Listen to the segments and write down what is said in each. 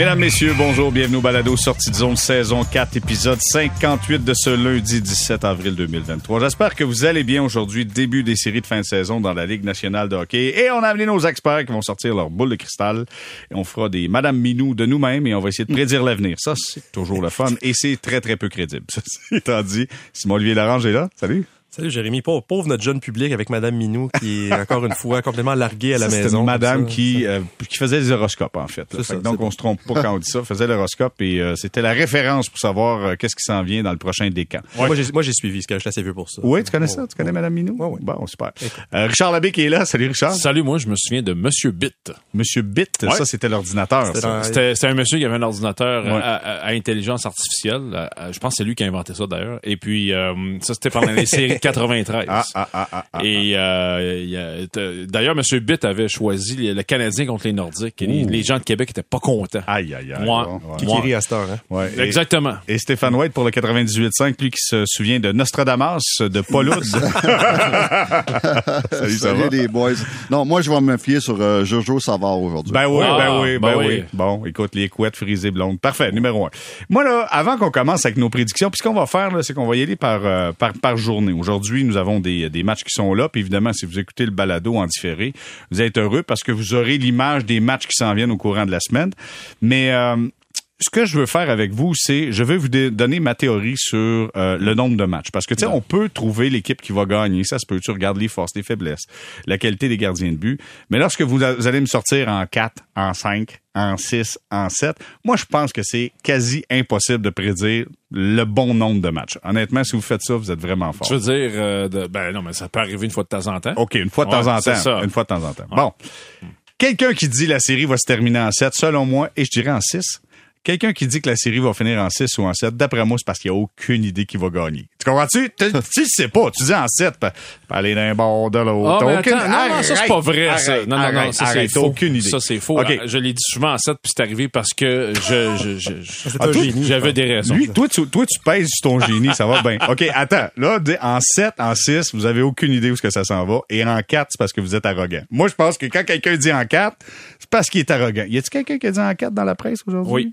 Mesdames, Messieurs, bonjour, bienvenue au Balado Sortie de zone saison 4, épisode 58 de ce lundi 17 avril 2023. J'espère que vous allez bien aujourd'hui, début des séries de fin de saison dans la Ligue nationale de hockey. Et on a amené nos experts qui vont sortir leur boule de cristal et on fera des Madame Minou de nous-mêmes et on va essayer de prédire l'avenir. Ça, c'est toujours le fun et c'est très, très peu crédible. Ceci étant dit, Simon-Olivier Larange est là. Salut. Salut Jérémy, pauvre, pauvre notre jeune public avec Madame Minou qui est encore une fois complètement larguée à la Ça, c'était maison. une madame Ça, qui, ça. euh, qui faisait des horoscopes, en fait. donc, on se trompe pas quand on dit ça. Faisait l'horoscope et euh, c'était la référence pour savoir euh, qu'est-ce qui s'en vient dans le prochain décan. Moi, j'ai, moi, j'ai suivi, que je suis assez vieux pour ça. Oui, tu connais ça? Tu connais. Madame Minou? Ouais, ouais. Bon, super. Euh, Richard Labbé qui est là. Salut, Richard. Salut, moi, je me souviens de Monsieur Bit. Monsieur Bit, Ouais. ça, c'était l'ordinateur. C'était ça. dans- C'était c'était un monsieur qui avait un ordinateur Ouais. à, à- à intelligence artificielle. À- à- je pense que c'est lui qui a inventé ça, d'ailleurs. Et puis, euh, ça, c'était pendant les séries 93. Ah, ah, ah, ah, ah. Et euh, d'ailleurs, Monsieur Bit avait choisi le Canadien contre les Nordiques. Et les, gens de Québec étaient pas contents. Aïe, aïe, aïe. Moi, Bon, ouais. Qui Moi. rit à cette heure, hein? Ouais. Et- Exactement. Et Stéphane White pour le 98.5, lui qui se souvient de Nostradamus, de Pauloud. Salut, ça Salut va? les boys. Non, moi, je vais me fier sur euh, Jojo Savard aujourd'hui. Ben oui, Ah, ben oui, ben, ben oui. oui. Bon, écoute, les couettes frisées blondes. Parfait, numéro un. Moi, là, avant qu'on commence avec nos prédictions, puis ce qu'on va faire, là, c'est qu'on va y aller par, euh, par, par journée. Aujourd'hui, nous avons des, des matchs qui sont là. Puis évidemment, si vous écoutez le balado en différé, vous êtes heureux parce que vous aurez l'image des matchs qui s'en viennent au courant de la semaine. Mais... euh, ce que je veux faire avec vous, c'est je vais vous donner ma théorie sur euh, le nombre de matchs. Parce que tu sais, on peut trouver l'équipe qui va gagner. Ça se peut. Tu regardes les forces, les faiblesses, la qualité des gardiens de but. Mais lorsque vous, a- vous allez me sortir en 4, en 5, en 6, en 7, moi je pense que c'est quasi impossible de prédire le bon nombre de matchs. Honnêtement, si vous faites ça, vous êtes vraiment fort. Je veux dire, euh, de- ben non, mais ça peut arriver une fois de temps en temps. OK, une fois de temps en temps. ça. Une fois de temps en temps. Bon. Quelqu'un qui dit la série va se terminer en 7, selon moi, et je dirais en 6. Quelqu'un qui dit que la série va finir en 6 ou en 7, d'après moi, c'est parce qu'il n'y a aucune idée qui va gagner. Tu comprends-tu? Tu tu le sais pas. Tu dis en 7, pas aller d'un bord de l'autre. Ah, aucune- attends, non, non, ça, c'est pas vrai, ça. Arrête, Non, non, non, arrête, ça, c'est faux. aucune idée. Ça, c'est faux. OK. Ah, Je l'ai dit souvent en 7, puis c'est arrivé parce que je, je, je, Ah, toi, génie. j'avais des raisons. Lui, toi, tu, toi, tu pèses sur ton génie, ça va bien. OK, attends. Là, dis- en 7, en 6, vous avez aucune idée où ce que ça s'en va. Et en 4, c'est parce que vous êtes arrogant. Moi, je pense que quand quelqu'un dit en 4, c'est parce qu'il est arrogant. Y a-t-il quelqu'un qui a dit en 4 dans la presse aujourd'hui? Oui.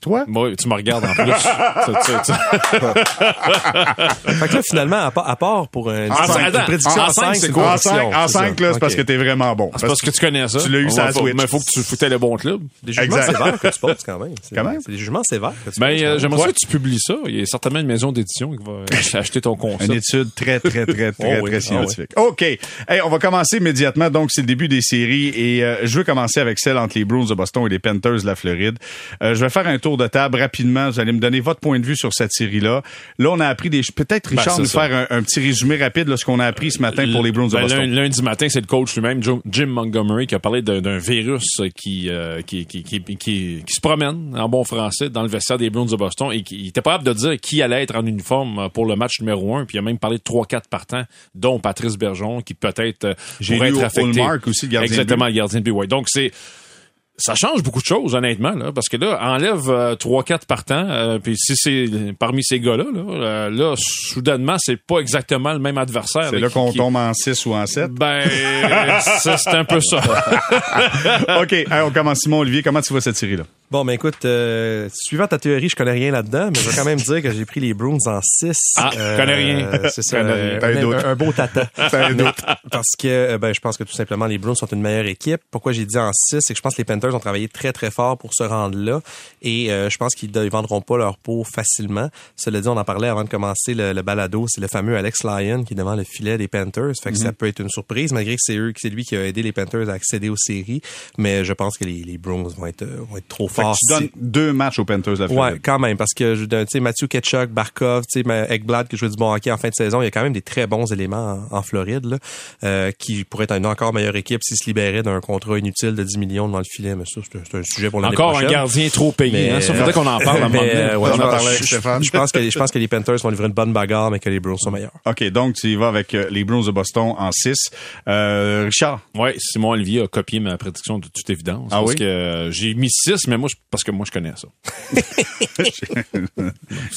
Toi? Moi, tu me regardes en plus. Tu- tu- tu- Fait que là, finalement, à part, à part pour un, En cinq, une prédiction en en cinq, 5, c'est quoi? En 5, en cinq, là, c'est parce que t'es vraiment bon. C'est parce que tu connais ça. Tu l'as eu sur la faut- Switch. Mais faut que tu foutais le bon club. Des jugements Exact. sévères que tu poses quand même. C'est- Comment? C'est des jugements sévères que tu Ben, euh, quand même. j'aimerais Ouais. ça que tu publies ça. Il y a certainement une maison d'édition qui va ach- acheter ton Une concept. étude très, très, très, très, Oh oui, très ah scientifique. OK. Hey, on va commencer immédiatement. Donc, c'est le début des séries et euh, je veux commencer avec celle entre les Bruins de Boston et les Panthers de la Floride. Euh, je vais faire un tour de table rapidement. Vous allez me donner votre point de vue sur cette série-là. Là, on a appris des... Peut-être, Richard, c'est nous ça. faire un, un petit résumé rapide de ce qu'on a appris ce matin pour les Bruins de Ben, Boston. lun- Lundi matin, c'est le coach lui-même, Jim Montgomery, qui a parlé d'un virus qui, euh, qui, qui, qui, qui, se promène, en bon français, dans le vestiaire des Bruins de Boston et qui il était pas capable de dire qui allait être en uniforme pour le match numéro un. Puis il a même parlé de 3-4 partants, dont Patrice Bergeron, qui peut-être euh, pourrait être affecté. Hallmark aussi, le gardien de Exactement, but. le gardien de but. Ouais. Donc c'est ça change beaucoup de choses, honnêtement, là, parce que là, enlève euh, trois, quatre partants, euh, puis si c'est parmi ces gars-là, là, euh, là, soudainement, c'est pas exactement le même adversaire. C'est là, qu'on qui- tombe en 6 ou en 7. Ben, ça, c'est un peu ça. OK. Hey, on commence. Simon Olivier, comment tu vois cette série-là? Bon, ben écoute, euh, suivant ta théorie, je connais rien là-dedans, mais je vais quand même dire que j'ai pris les Bruins en 6. Ah, connais rien. C'est ça, Connais euh, rien. T'as un un, doute. un beau tata. Un doute. Parce que euh, ben, je pense que tout simplement les Bruins sont une meilleure équipe. Pourquoi j'ai dit en 6, c'est que je pense que les Panthers ont travaillé très très fort pour se rendre là et euh, je pense qu'ils ne vendront pas leur peau facilement. Cela dit, on en parlait avant de commencer le, le balado, c'est le fameux Alex Lyon qui est devant le filet des Panthers. Fait que Mhm. ça peut être une surprise malgré que c'est eux, c'est lui qui a aidé les Panthers à accéder aux séries. Mais je pense que les, les Bruins vont être, euh, vont être trop Fait que forts. tu donnes deux matchs aux Panthers la Floride. Ouais, quand même, parce que tu sais Mathieu Ketchuk, Barkov, tu sais Ekblad qui jouait du bon hockey en fin de saison, il y a quand même des très bons éléments en, en Floride là, euh, qui pourraient être une encore meilleure équipe s'ils se libéraient d'un contrat inutile de 10 millions dans le filet. Mais ça, c'est un, c'est un sujet pour l'année Encore un gardien trop payé. Mais- Hein? Ça faudrait qu'on en parle à un moment Mais, donné. ouais, On je en pense- parlait avec je- Stéphane. Je pense que je pense que les Panthers vont livrer une bonne bagarre, mais que les Bruins sont meilleurs. OK, donc tu y vas avec euh, les Bruins de Boston en 6. Euh, Richard, Ouais, Simon Olivier a copié ma prédiction de toute évidence. Ah parce oui? que euh, j'ai mis 6, mais moi, je- parce que moi, je connais ça.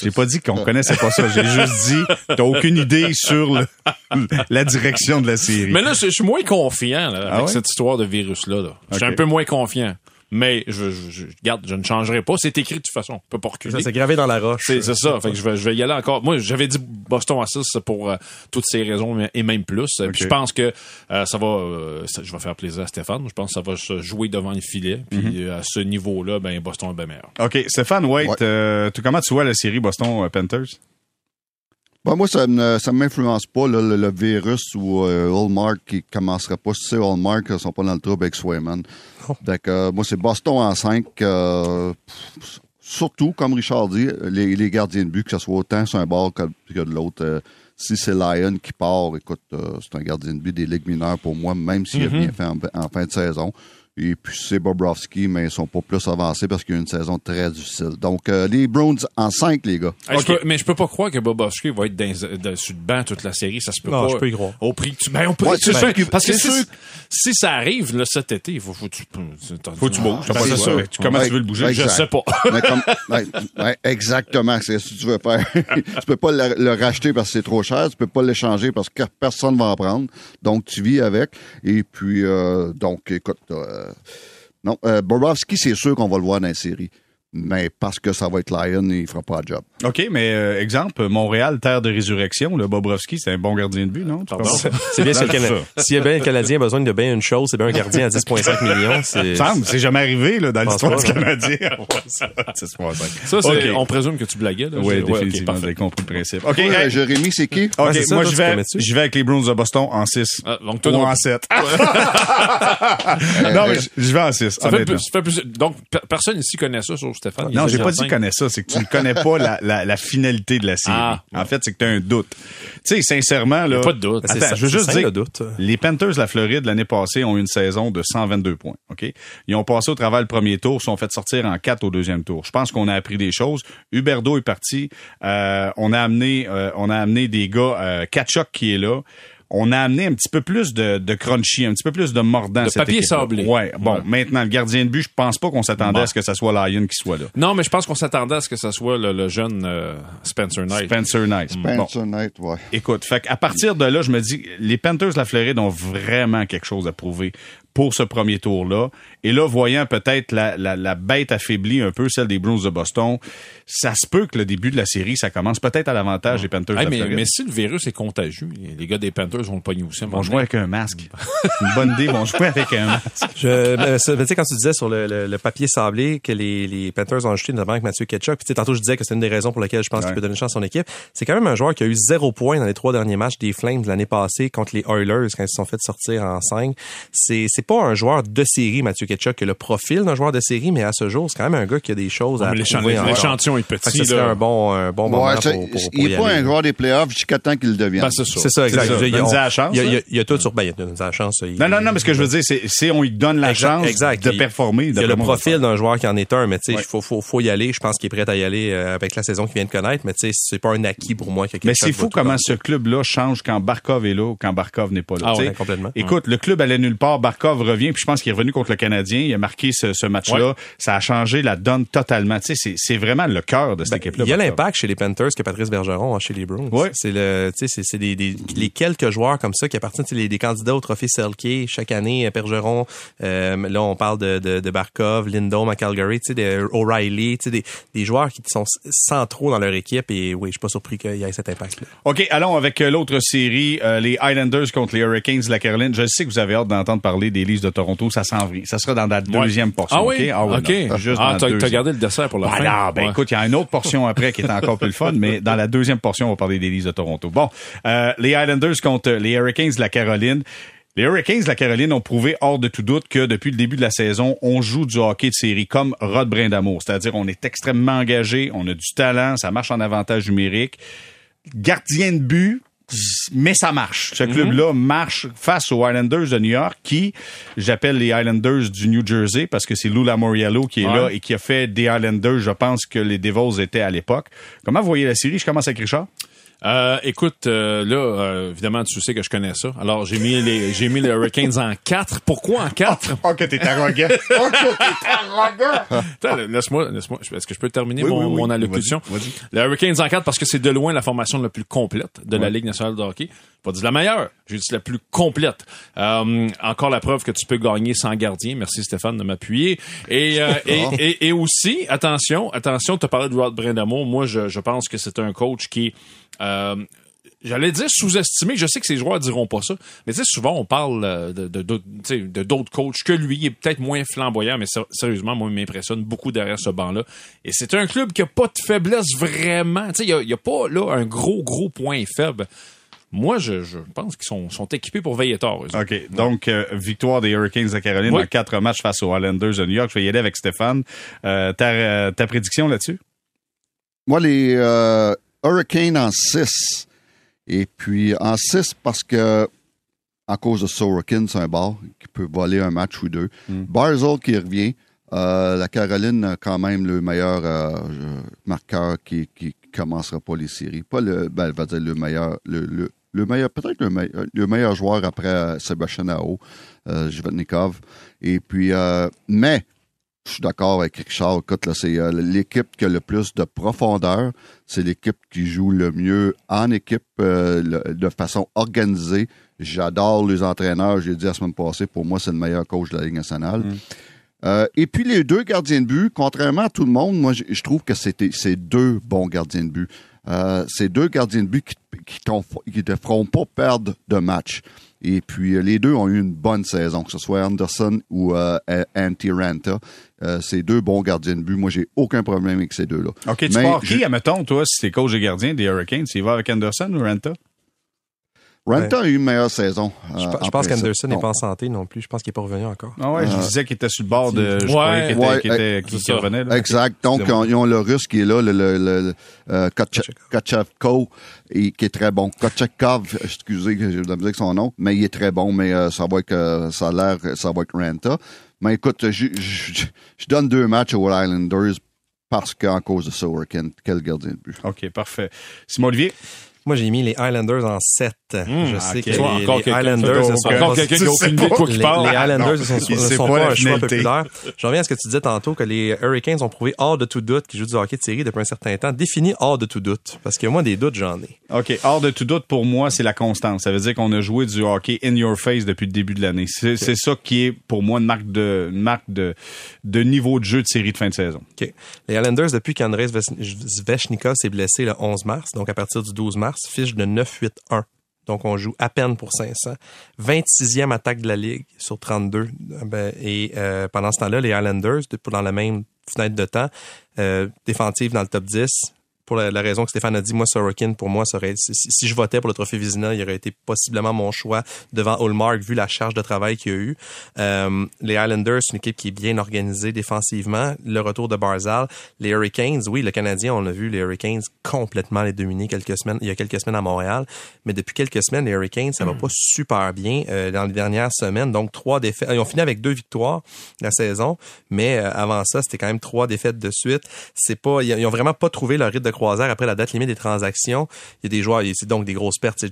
j'ai pas dit qu'on connaissait pas ça. J'ai juste dit, t'as aucune idée sur le- la direction de la série. Mais là, je suis moins confiant là, avec Ah ouais? cette histoire de virus-là. Là. Je suis un peu moins confiant. Mais je, je, je- garde, je ne changerai pas. C'est écrit de toute façon. On peut pas reculer. Ça, c'est gravé dans la roche. C'est c'est ça. Fait que je vais, je vais y aller encore. Moi, j'avais dit Boston à 6 pour euh, toutes ces raisons et même plus. Puis je pense que euh, ça va. euh, ça- je vais faire plaisir à Stéphane. Je pense que ça va se jouer devant le filet. Puis Mhm. euh, à ce niveau-là, ben Boston est bien meilleur. OK, Stéphane White, Ouais. euh, tu- comment tu vois la série Boston euh, Panthers? Ben, moi, ça ne ça m'influence pas, là, le, le virus ou euh, Hallmark qui commencerait pas. Si c'est Hallmark, ils sont pas dans le trouble avec Swayman. Donc, euh, moi, c'est Boston en 5. surtout, comme Richard dit, les, les gardiens de but, que ce soit autant sur un bord que, que de l'autre. euh, si c'est Lyon qui part, écoute, euh, c'est un gardien de but des ligues mineures pour moi, même s'il a bien fait en, en fin de saison. Et puis c'est Bobrovski, mais ils sont pas plus avancés parce qu'il y a une saison très difficile. Donc, euh, les Browns en 5, les gars. Hey, je peux- mais je peux pas croire que Bobovski va être dans, dans- sur le banc toute la série. Ça se peut Non, pas. je peux y croire. Au prix que tu. Ben, au prix Ouais, tu Parce que si, sûr si ça arrive là, cet été, il faut, faut, tu, Faut que tu bouges. C'est c'est sûr. ça. Tu- Comment Ouais, tu veux le bouger? ouais, Je Exact. sais pas. Mais comme, ouais, ouais, exactement, c'est ce que tu veux faire. tu peux pas le, le racheter parce que c'est trop cher, tu peux pas l'échanger parce que personne va en prendre. Donc, tu vis avec. Et puis, euh, donc, écoute, euh, non, euh, Bobrovski, c'est sûr qu'on va le voir dans la série. Mais parce que ça va être Lyon, il fera pas le job. OK, mais euh, exemple, Montréal, terre de résurrection, le Bobrovski, c'est un bon gardien de but, non? C'est bien si. S'il y a bien un Canadien a besoin de bien une chose, c'est bien un gardien à 10,5 millions. C'est Semble, c'est jamais arrivé là, dans l'histoire du. Canadien. C'est 6.5. Ça, c'est, OK. on présume que tu blaguais. Là. Oui, définitivement, avez compris le principe. OK, Ouais, hey, Jérémy, c'est qui? OK, Ouais, c'est ça, moi, je vais, commets-tu? je vais avec les Browns de Boston en 6. Ah, donc, toi, Ou non. en 7. non, mais je- vais en 6. Ça fait plus, ça fait plus- donc, pe- personne ici connaît ça sur Stéphane? Non, j'ai pas dit connais ça, c'est que tu ne connais pas la, la, la finalité de la série. Ah. en fait, c'est que tu as un doute. Tu sais, sincèrement, là. Pas de doute. c'est Attends, ça- je veux juste dire, le doute. les Panthers de la Floride l'année passée ont eu une saison de 122 points. Ok, ils ont passé au travers le premier tour, se sont fait sortir en 4 au deuxième tour. Je pense qu'on a appris des choses. Huberdo est parti. Euh, on a amené, euh, on a amené des gars. Euh, Kachuk qui est là. On a amené un petit peu plus de, de crunchy, un petit peu plus de mordant. De cette papier équipe-là. sablé. Ouais. Bon, Ouais. maintenant le gardien de but, je pense pas qu'on s'attendait Bon. à ce que ça soit Lyon qui soit là. Non, mais je pense qu'on s'attendait à ce que ce soit le, le jeune euh, Spencer Knight. Spencer Knight. Bon. Spencer Knight, ouais. Écoute, fait à partir de là, je me dis, les Panthers de la Floride ont vraiment quelque chose à prouver pour ce premier tour-là. Et là, voyant peut-être la, la, la bête affaiblie un peu, celle des Bruins de Boston, ça se peut que le début de la série, ça commence peut-être à l'avantage des Panthers Hey, de la mais, mais si le virus est contagieux, les gars des Panthers vont le pogner aussi. Ils vont jouer avec un masque. Une bonne idée, ils vont jouer avec un masque. Je, ça- mais tu sais, quand tu disais sur le, le- le papier sablé que les, les Panthers ont ajouté, notamment avec Mathieu Ketchuk, puis tu sais, tantôt je disais que c'est une des raisons pour lesquelles je pense Ouais. qu'il peut donner une chance à son équipe. C'est quand même un joueur qui a eu zéro point dans les trois derniers matchs des Flames de l'année passée contre les Oilers quand ils se sont fait sortir en 5. C'est, c'est pas un joueur de série, Mathieu Ketchuk, qui a le profil d'un joueur de série, mais à ce jour, c'est quand même un gars qui a des choses à prouver encore. L'échantillon est petit. serait là. un bon, un bon moment Ouais, pour, c'est- pour, pour il n'est pas aller. un joueur des playoffs jusqu'à temps qu'il le devienne. Ben, c'est ça. C'est ça, exact. Ça. Donne-y ont- la chance, Il y a, hein? il y a- il y a tout sur, ben, il y a la chance. il- Non, non, non, mais ce que je veux dire, c'est, on lui donne la chance exact. de Il- performer. Il y a le profil d'un joueur qui en est un, mais tu sais, il faut, faut, faut y aller. Je pense qu'il est prêt à y aller euh, avec la saison qu'il vient de connaître, mais tu sais, c'est pas un acquis pour moi. que Mais c'est fou comment faire. ce club-là change quand Barkov est là ou quand Barkov n'est pas là. Ah ouais, complètement. Écoute, le club allait nulle part. Barkov revient, puis je pense qu'il est revenu contre le Canadien. Il a marqué ce, ce match-là. Ouais. Ça a changé la donne totalement. Tu sais, c'est, vraiment le cœur de cette Ben, équipe-là. il y a l'impact chez les Panthers que Patrice Bergeron a chez les Bruins. Ouais. C'est le, tu sais, c'est, des, des- les quelques joueurs comme ça qui appartiennent, tu sais, les, des candidats au trophée Selke chaque année. euh, Bergeron, euh, là on parle de, de, de Barkov, Lindholm à Calgary, tu sais, de O'Reilly, tu sais, des, des joueurs qui sont centraux dans leur équipe. Et oui, je suis pas surpris qu'il y ait cet impact-là. OK, allons avec euh, l'autre série, euh, les Islanders contre les Hurricanes de la Caroline. Je sais que vous avez hâte d'entendre parler des Leafs de Toronto. Ça s'en vient. Ça sera dans la deuxième portion. Ah oui? OK, ah, non, juste ah, t'as, gardé le dessert pour la fin? Voilà, ben Ouais. écoute, il y a une autre portion après qui est encore plus le fun, mais dans la deuxième portion, on va parler des Leafs de Toronto. Bon, euh, les Islanders contre les Hurricanes de la Caroline. Les Hurricanes de la Caroline ont prouvé hors de tout doute que depuis le début de la saison, on joue du hockey de série comme Rod Brindamour. C'est-à-dire, on est extrêmement engagé, on a du talent, ça marche en avantage numérique. Gardien de but, mais ça marche. Ce club-là marche face aux Islanders de New York, qui, j'appelle les Islanders du New Jersey, parce que c'est Lou Lamoriello qui est Ouais. là et qui a fait des Islanders, je pense que les Devils étaient à l'époque. Comment vous voyez la série? Je commence avec Richard. Euh, écoute, euh, là, euh, évidemment, tu sais que je connais ça. Alors, j'ai mis les, j'ai mis les Hurricanes en 4. Pourquoi en 4? Oh, que t'es arrogant. Oh, que t'es arrogant. Attends, laisse-moi, laisse-moi, est-ce que je peux terminer Oui, mon, oui, oui. mon allocution? Les Hurricanes en 4 parce que c'est de loin la formation la plus complète de la Ligue nationale de hockey. Pas dit la meilleure, j'ai dit la plus complète. Euh, encore la preuve que tu peux gagner sans gardien. Merci Stéphane de m'appuyer. Et, euh, et, et, et aussi, attention, attention, tu as parlé de Rod Brindamo. Moi, je, je pense que c'est un coach qui J'allais dire sous-estimé, je sais que ces joueurs diront pas ça, mais tu sais, souvent on parle euh, de, de, d'autres- de coachs que lui, il est peut-être moins flamboyant, mais sérieusement, moi, il m'impressionne beaucoup derrière ce banc-là. Et c'est un club qui a pas de faiblesse vraiment. Tu sais, il y a, pas là un gros, gros point faible. Moi, je, je pense qu'ils sont, sont équipés pour veiller tard. OK. Donc, euh, victoire des Hurricanes de Caroline Oui. en quatre matchs face aux Islanders de New York. Je vais y aller avec Stéphane. Euh, ta, euh, ta prédiction là-dessus? Moi, les euh, Hurricanes en 6. Et puis en 6 parce que, à cause de Sorokin, c'est un bar qui peut voler un match ou deux. Barzell qui revient. Euh, la Caroline a quand même le meilleur euh, marqueur qui, qui commencera pas les séries. Pas le, ben, elle va dire le meilleur, le, le, le meilleur, peut-être le, meilleur- le meilleur joueur après euh, Sébastien Aho, euh, Jvetnikov. Et puis, mais je suis d'accord avec Richard. Écoute, là, c'est euh, l'équipe qui a le plus de profondeur. C'est l'équipe qui joue le mieux en équipe euh, le- de façon organisée. J'adore les entraîneurs. J'ai dit la semaine passée, pour moi, c'est le meilleur coach de la Ligue nationale. Euh, et puis les deux gardiens de but, contrairement à tout le monde, moi je, trouve que c'était c'est deux bons gardiens de but. C'est deux gardiens de but qui qui t'ont- qui te feront pas perdre de match. Et puis euh, les deux ont eu une bonne saison, que ce soit Anderson ou euh, Antti Ranta. Euh, c'est deux bons gardiens de but. Moi j'ai aucun problème avec ces deux-là. OK, tu Mais pars je- qui, admettons, toi, si t'es coach de gardien des Hurricanes? Tu y vas avec Anderson ou Renta? Ranta a eu une meilleure saison. Je, euh, je pense qu'Anderson n'est pas en santé non plus. Je pense qu'il n'est pas revenu encore. Ah ouais, je Euh, disais qu'il était sur le bord de... Je Ouais. croyais qu'il revenait. là. Exact. Donc, on- ils ont le russe qui est là, le, le, le, euh, et qui est très bon. Kochekov, excusez, j'ai de la musique son nom, mais il est très bon, mais euh, ça va être, ça a l'air, ça va être Renta. Mais écoute, je, je, je donne deux matchs aux Islanders parce qu'en cause de ça, quel gardien de but. OK, parfait. Simon Olivier? Moi, j'ai mis les Highlanders en 7. je sais que les, encore les Highlanders ne sont Encore quelqu'un qui a tu aucune sais idée de quoi les, qu'il parle. les Highlanders ne sont, sont pas un choix populaire. Je reviens à ce que tu disais tantôt, que les Hurricanes ont prouvé hors de tout doute qu'ils jouent du hockey de série depuis un certain temps. Défini hors de tout doute. Parce que moi, des doutes, j'en ai. OK. Hors de tout doute, pour moi, c'est la constance. Ça veut dire qu'on a joué du hockey in your face depuis le début de l'année. C'est ça qui est, pour moi, une marque de, une marque de, de niveau de jeu de série de fin de saison. OK. Les Highlanders, depuis qu'Andrei Svechnikov s'est blessé le 11 mars, donc à partir du 12 mars, fiche de 9-8-1. Donc, on joue à peine pour 500. 26e attaque de la Ligue sur 32. Ben, et euh, pendant ce temps-là, les Highlanders, de- dans la même fenêtre de temps, euh, défensive dans le top 10, pour la, la raison que Stéphane a dit, moi, Sorokin, pour moi, ça aurait, si, si je votais pour le trophée Vizina, il aurait été possiblement mon choix devant Hallmark, vu la charge de travail qu'il y a eu. Euh, les Islanders, c'est une équipe qui est bien organisée défensivement. Le retour de Barzal. Les Hurricanes, oui, le Canadien, on a vu les Hurricanes complètement les dominer quelques semaines, il y a quelques semaines à Montréal. Mais depuis quelques semaines, les Hurricanes, ça va pas super bien euh, dans les dernières semaines. Donc, trois défaites. Ils ont fini avec deux victoires la saison, mais euh, avant ça, c'était quand même trois défaites de suite. C'est pas, ils ils ont vraiment pas trouvé leur rythme de croisière après la date limite des transactions. Il y a des joueurs, c'est donc des grosses pertes. C'est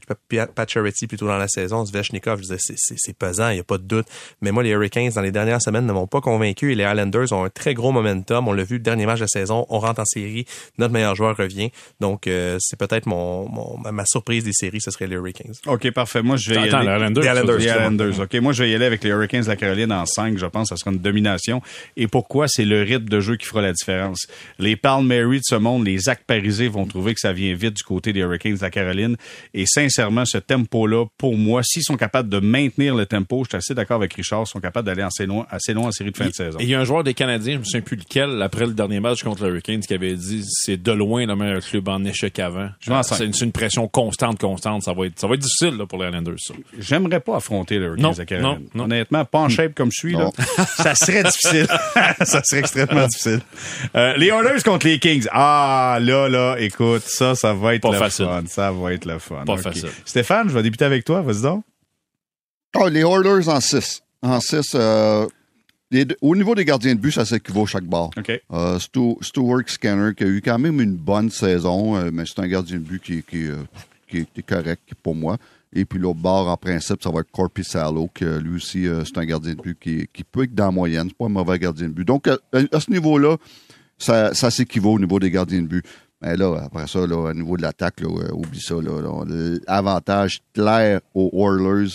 Pacioretty plutôt dans la saison, Svechnikov, je disais, c'est- pesant, il y a pas de doute. Mais moi, les Hurricanes, dans les dernières semaines, ne m'ont pas convaincu et les Islanders ont un très gros momentum. On l'a vu, le dernier match de saison, on rentre en série, notre meilleur joueur revient. Donc, euh, c'est peut-être mon, mon- ma- surprise des séries, ce serait les Hurricanes. OK, parfait. Moi, je vais y Attends, aller. les Islanders. Les Islanders. Les excuse-moi. Islanders. OK, moi, je vais y aller avec les Hurricanes de la Caroline en 5. Je pense que ça sera une domination. Et pourquoi? C'est le rythme de jeu qui fera la différence? Les Palmieri de ce monde, les Zach Parisé vont trouver que ça vient vite du côté des Hurricanes de la Caroline. Et sincèrement, ce tempo-là, pour moi, s'ils sont capables de maintenir le tempo, je suis assez d'accord avec Richard, ils sont capables d'aller assez loin, assez loin en série de fin de saison. Et il y a un joueur des Canadiens, je me souviens plus lequel, après le dernier match contre les Hurricanes, qui avait dit c'est de loin le meilleur club en échec avant. C'est une, c'est une pression constante, constante. Ça va être, ça va être difficile là, pour les Islanders. J'aimerais pas affronter les Hurricanes Non, de la Caroline. non, non. Honnêtement, pas en shape comme je suis, là, ça serait difficile. ça serait extrêmement difficile. Euh, les Oilers contre les Kings. Ah, là, là, écoute, ça, ça va être Pas le facile. fun. Ça va être le fun. Pas facile. Stéphane, je vais débuter avec toi. Vas-y donc. Oh, les Oilers en 6. En 6, euh, au niveau des gardiens de but, ça s'équivaut chaque bord. OK. Euh, Stu- Stuart Scanner, qui a eu quand même une bonne saison, euh, mais c'est un gardien de but qui, qui, euh, qui est correct pour moi. Et puis l'autre bord, en principe, ça va être Corpi Salo, qui euh, lui aussi, euh, c'est un gardien de but qui, qui peut être dans la moyenne. C'est pas un mauvais gardien de but. Donc, à, à ce niveau-là, ça, ça s'équivaut au niveau des gardiens de but. Mais là, après ça, là, au niveau de l'attaque, là, euh, oublie ça. Là. L'avantage clair aux Oilers,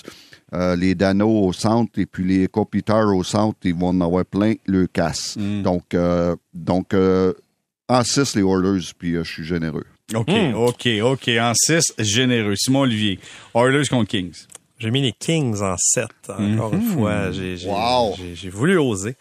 euh, les Dano au centre et puis les Kopitar au centre, ils vont en avoir plein le casse. Donc, euh, donc euh, en 6, les Oilers, puis euh, je suis généreux. OK, Hmm. OK, OK. En 6, généreux. Simon Olivier. Oilers contre Kings. J'ai mis les Kings en 7. Encore une fois, j'ai Wow. voulu oser.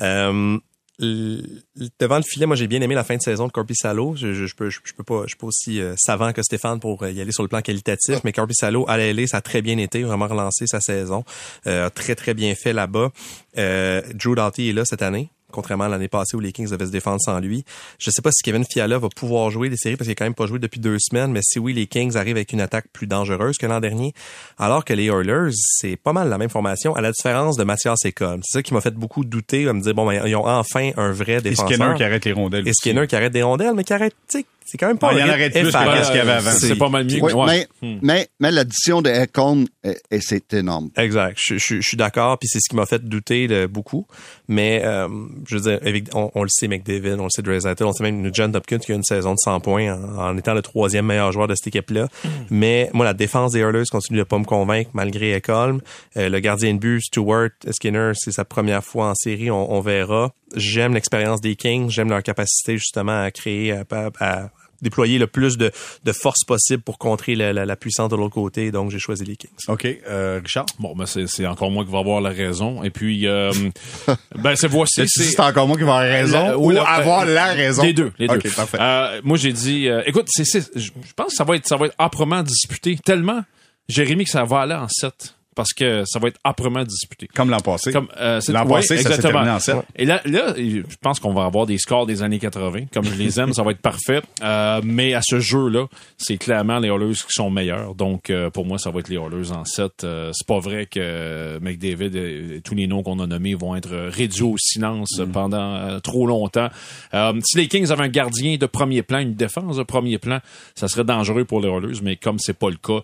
Euh, devant le filet, moi j'ai bien aimé la fin de saison de Corby Salo. Je, je, je peux, je, peux pas, je suis pas aussi euh, savant que Stéphane pour euh, y aller sur le plan qualitatif, mais Corby Salo à l'aller, ça a très bien été, vraiment relancé sa saison, euh, très très bien fait là-bas. Euh, Drew Doughty est là cette année. Contrairement à l'année passée où les Kings devaient se défendre sans lui. Je sais pas si Kevin Fiala va pouvoir jouer les séries parce qu'il a quand même pas joué depuis deux semaines, mais si oui, les Kings arrivent avec une attaque plus dangereuse que l'an dernier. Alors que les Oilers, c'est pas mal la même formation, à la différence de Mathias Ekholm. C'est ça qui m'a fait beaucoup douter, de me dire, bon, ben, ils ont enfin un vrai Et défenseur. Skinner qui arrête les rondelles. Et aussi. Qui arrête des rondelles, mais qui arrête, tu c'est quand même pas Ah, il un en arrête plus que qu'est-ce qu'il y avait avant. C'est pas mal mieux. Oui, ouais. mais, mais, mais l'addition de Ekholm, eh, eh, c'est énorme. Exact. Je, je- je suis d'accord, puis c'est ce qui m'a fait douter de beaucoup. Mais euh, je veux dire, on, on le sait, McDavid, on le sait, Draisaitl, on sait même John Hopkins qui a une saison de 100 points en, en étant le troisième meilleur joueur de cette équipe-là. Mais moi, la défense des Oilers continue de pas me convaincre malgré Ekholm. Euh, le gardien de but, Stewart Skinner, c'est sa première fois en série, on, on verra. J'aime l'expérience des Kings, j'aime leur capacité justement à créer, à, à- à déployer le plus de, de force possible pour contrer la, la- la puissance de l'autre côté. Donc, j'ai choisi les Kings. OK. Euh, Richard? Bon, ben c'est c'est encore moi qui va avoir la raison. Et puis, euh, ben c'est voici. C'est c'est encore moi qui vais avoir raison La- ou la- avoir la raison? Les deux, les deux. OK, parfait. Euh, moi, j'ai dit, euh, écoute, c'est, c'est- je je pense que ça va être, ça va être âprement disputé. Tellement, Jérémy, que ça va aller en 7. Parce que ça va être âprement disputé. Comme l'an passé. Comme, euh, L'an passé, ça s'est exactement. terminé en sept. Et là, là, je pense qu'on va avoir des scores des années 80. Comme je les aime, ça va être parfait. Euh, mais à ce jeu-là, c'est clairement les Oilers qui sont meilleurs. Donc, euh, pour moi, ça va être les Oilers en 7. Euh, c'est pas vrai que McDavid et tous les noms qu'on a nommés vont être réduits au silence Mm. pendant euh, trop longtemps. Euh, si les Kings avaient un gardien de premier plan, une défense de premier plan, ça serait dangereux pour les Oilers. Mais comme c'est pas le cas,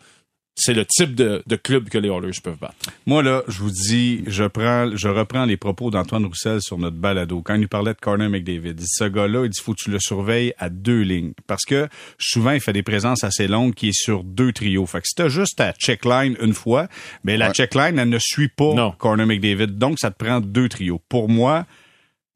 c'est le type de, de club que les Oilers peuvent battre. Moi, là, je vous dis, je prends, je reprends les propos d'Antoine Roussel sur notre balado. Quand il nous parlait de Corner McDavid, il dit, ce gars-là, il dit, faut que tu le surveilles à deux lignes. Parce que, souvent, il fait des présences assez longues qui est sur deux trios. Fait que si t'as juste ta checkline une fois, ben, la Ouais. checkline, elle ne suit pas. Corner McDavid. Donc, ça te prend deux trios. Pour moi,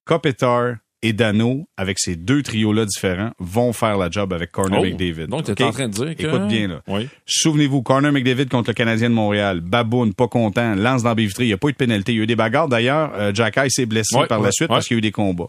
Kopitar et Dano, avec ces deux trios-là différents, vont faire la job avec Corner Oh, McDavid. Donc, tu OK? es en train de dire que... Écoute bien, là. Oui. Souvenez-vous, Corner McDavid contre le Canadien de Montréal. Baboun, pas content, lance dans vitrée. Il n'y a pas eu de pénalité. Il y a eu des bagarres. D'ailleurs, euh, Jack Eye s'est blessé Ouais, par la suite ouais. parce qu'il y a eu des combats.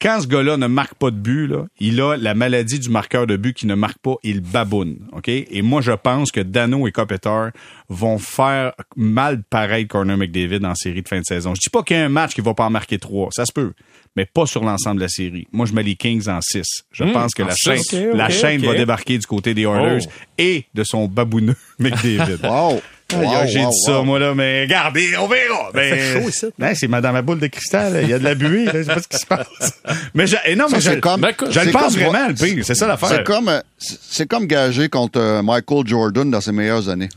Quand ce gars-là ne marque pas de but, là, il a la maladie du marqueur de but qui ne marque pas, il baboune. OK? Et moi, je pense que Dano et Kopitar vont faire mal pareil Corner McDavid en série de fin de saison. Je dis pas qu'il y a un match qui va pas en marquer trois. Ça se peut. Mais pas sur l'ensemble de la série. Moi, je mets les Kings en six. Je Hmm, pense que la six. chaîne, la va débarquer du côté des Oilers Oh. et de son babouneux McDavid. Wow! Wow, J'ai wow, dit ça, wow. moi, là, mais regardez, on verra. Ben, fait chaud ici. ben, c'est madame ma boule de cristal. là. Il y a de la buée. Je sais pas ce qui se passe. Mais je, eh non, mais Ça, je, c'est comme, je le pense comme- vraiment, le pire. C'est ça l'affaire. C'est comme, c'est comme gagé contre euh, Michael Jordan dans ses meilleures années.